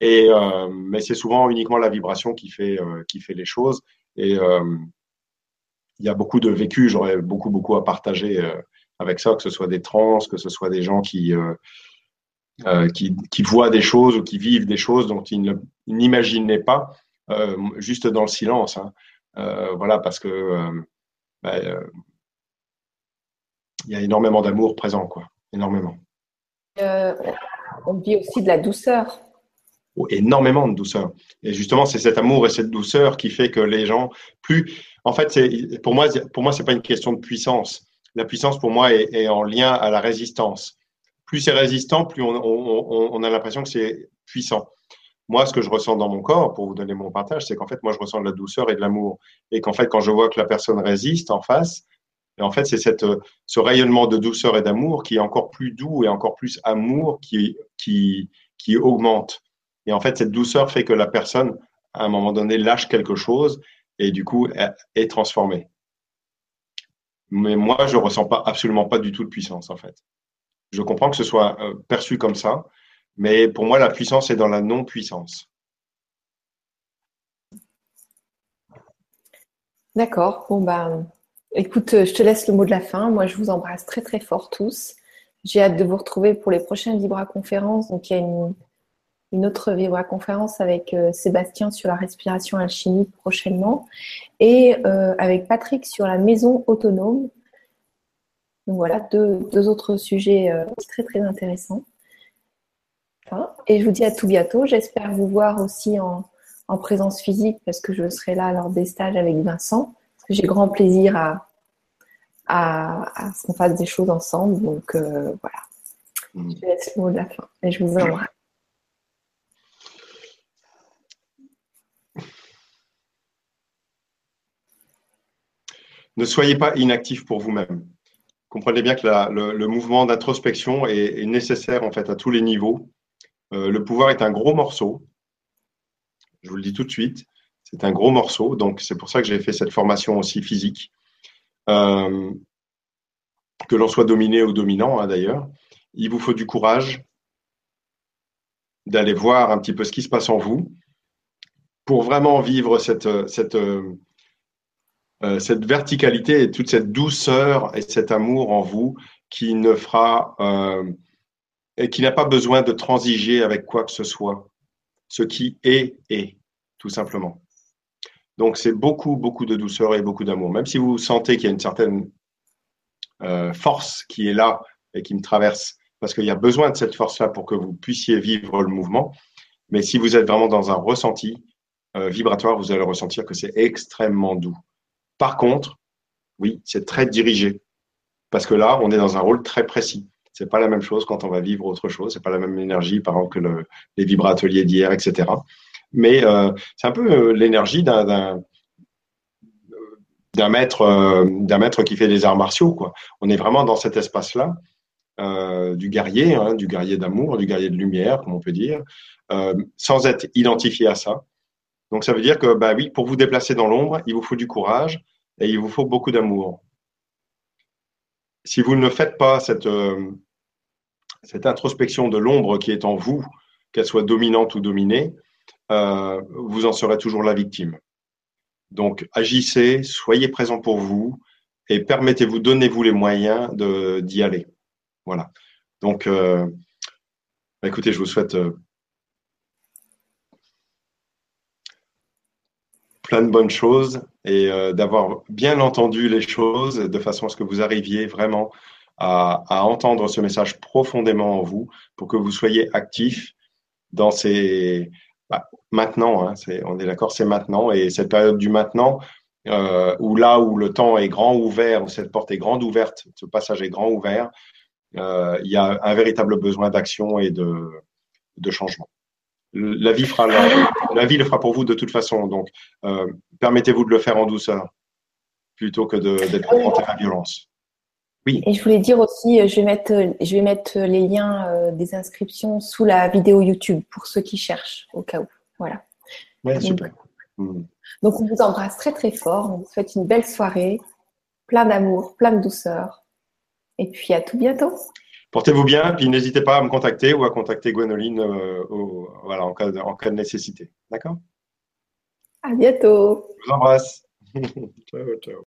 B: Et mais c'est souvent uniquement la vibration qui fait qui fait les choses. Et il y a beaucoup de vécu. J'aurais beaucoup beaucoup à partager avec ça, que ce soit des trans, que ce soit des gens qui qui, voient des choses ou qui vivent des choses dont ils n'imaginaient pas euh, juste dans le silence. Hein. Euh, voilà, parce que euh, bah, il y a énormément d'amour présent, quoi. Énormément.
A: on vit aussi de la douceur.
B: Énormément de douceur. Et justement, c'est cet amour et cette douceur qui fait que les gens, plus, en fait, pour moi, pour moi, c'est pas une question de puissance. La puissance, pour moi, est, en lien à la résistance. Plus c'est résistant, plus on, on a l'impression que c'est puissant moi, ce que je ressens dans mon corps, pour vous donner mon partage, c'est qu'en fait, moi, je ressens de la douceur et de l'amour. Et qu'en fait, quand je vois que la personne résiste en face, et en fait, c'est ce rayonnement de douceur et d'amour qui est encore plus doux et encore plus amour qui, qui, qui augmente. Et en fait, cette douceur fait que la personne à un moment donné, lâche quelque chose et du coup est transformé. Mais moi, je ne ressens pas, absolument pas du tout de puissance, en fait. Je comprends que ce soit euh, perçu comme ça, mais pour moi, la puissance est dans la non-puissance.
A: D'accord. Bon, ben, écoute, je te laisse le mot de la fin. Moi, je vous embrasse très, très fort tous. J'ai hâte de vous retrouver pour les prochaines Vibra conférences. Donc, il y a une, une autre conférence avec euh, Sébastien sur la respiration alchimique prochainement et euh, avec Patrick sur la maison autonome. Donc voilà, deux, autres sujets euh, très très intéressants. et je vous dis à tout bientôt. J'espère vous voir aussi en, présence physique parce que je serai là lors des stages avec Vincent. Parce que j'ai grand plaisir à, à, ce qu'on fasse des choses ensemble. Donc voilà. Je laisse le mot de la fin et je vous embrasse.
B: Ne soyez pas inactif pour vous-même. Comprenez bien que le, mouvement d'introspection est, nécessaire en fait à tous les niveaux. Euh, le pouvoir est un gros morceau. Je vous le dis tout de suite, c'est un gros morceau. Donc c'est pour ça que j'ai fait cette formation aussi physique. Euh, que l'on soit dominé ou dominant hein, d'ailleurs, il vous faut du courage d'aller voir un petit peu ce qui se passe en vous pour vraiment vivre cette, cette verticalité et toute cette douceur et cet amour en vous qui ne fera euh, et qui n'a pas besoin de transiger avec quoi que ce soit. Ce qui est est, tout simplement. Donc c'est beaucoup, beaucoup de douceur et beaucoup d'amour. Même si vous sentez qu'il y a une certaine euh, force qui est là et qui me traverse, parce qu'il y a besoin de cette force-là pour que vous puissiez vivre le mouvement. Mais si vous êtes vraiment dans un ressenti vibratoire, vous allez ressentir que c'est extrêmement doux. Par contre, oui, c'est très dirigé. Parce que là, on est dans un rôle très précis. C'est pas la même chose quand on va vivre autre chose. C'est pas la même énergie, par exemple, que les vibrateliers d'hier, etc. Mais euh, c'est un peu euh, l'énergie d'un d'un maître, euh, d'un maître qui fait des arts martiaux. Quoi. On est vraiment dans cet espace-là, du guerrier, hein, du guerrier d'amour, du guerrier de lumière, comme on peut dire, sans être identifié à ça. Donc ça veut dire que, bah oui, pour vous déplacer dans l'ombre, il vous faut du courage et il vous faut beaucoup d'amour. Si vous ne faites pas cette, euh, cette introspection de l'ombre qui est en vous, qu'elle soit dominante ou dominée, euh, vous en serez toujours la victime. Donc agissez, soyez présent pour vous et permettez-vous, donnez-vous les moyens d'y aller. Voilà. Donc, euh, bah, écoutez, je vous souhaite plein de bonnes choses et euh, d'avoir bien entendu les choses de façon à ce que vous arriviez vraiment à, entendre ce message profondément en vous pour que vous soyez actifs dans ces bah, maintenant. Hein, on est d'accord, c'est maintenant et cette période du maintenant euh, où là où le temps est grand ouvert, où cette porte est grande ouverte, ce passage est grand ouvert, euh, il y a un véritable besoin d'action et de changement la vie fera la, vie le fera pour vous de toute façon. Donc, euh, permettez-vous de le faire en douceur plutôt que d'être confronté à la violence.
A: Oui. Et je voulais dire aussi, euh, je vais mettre, je vais mettre les liens euh, des inscriptions sous la vidéo YouTube pour ceux qui cherchent au cas où. Voilà.
B: Ouais, super.
A: Hmm. Donc, on vous embrasse très très fort. On vous souhaite une belle soirée, plein d'amour, plein de douceur. Et puis à tout bientôt.
B: Portez-vous bien, puis n'hésitez pas à me contacter ou à contacter Gwenoline euh, voilà, en, cas de, en cas de nécessité. D'accord?
A: À bientôt.
B: Je vous embrasse. ciao, ciao.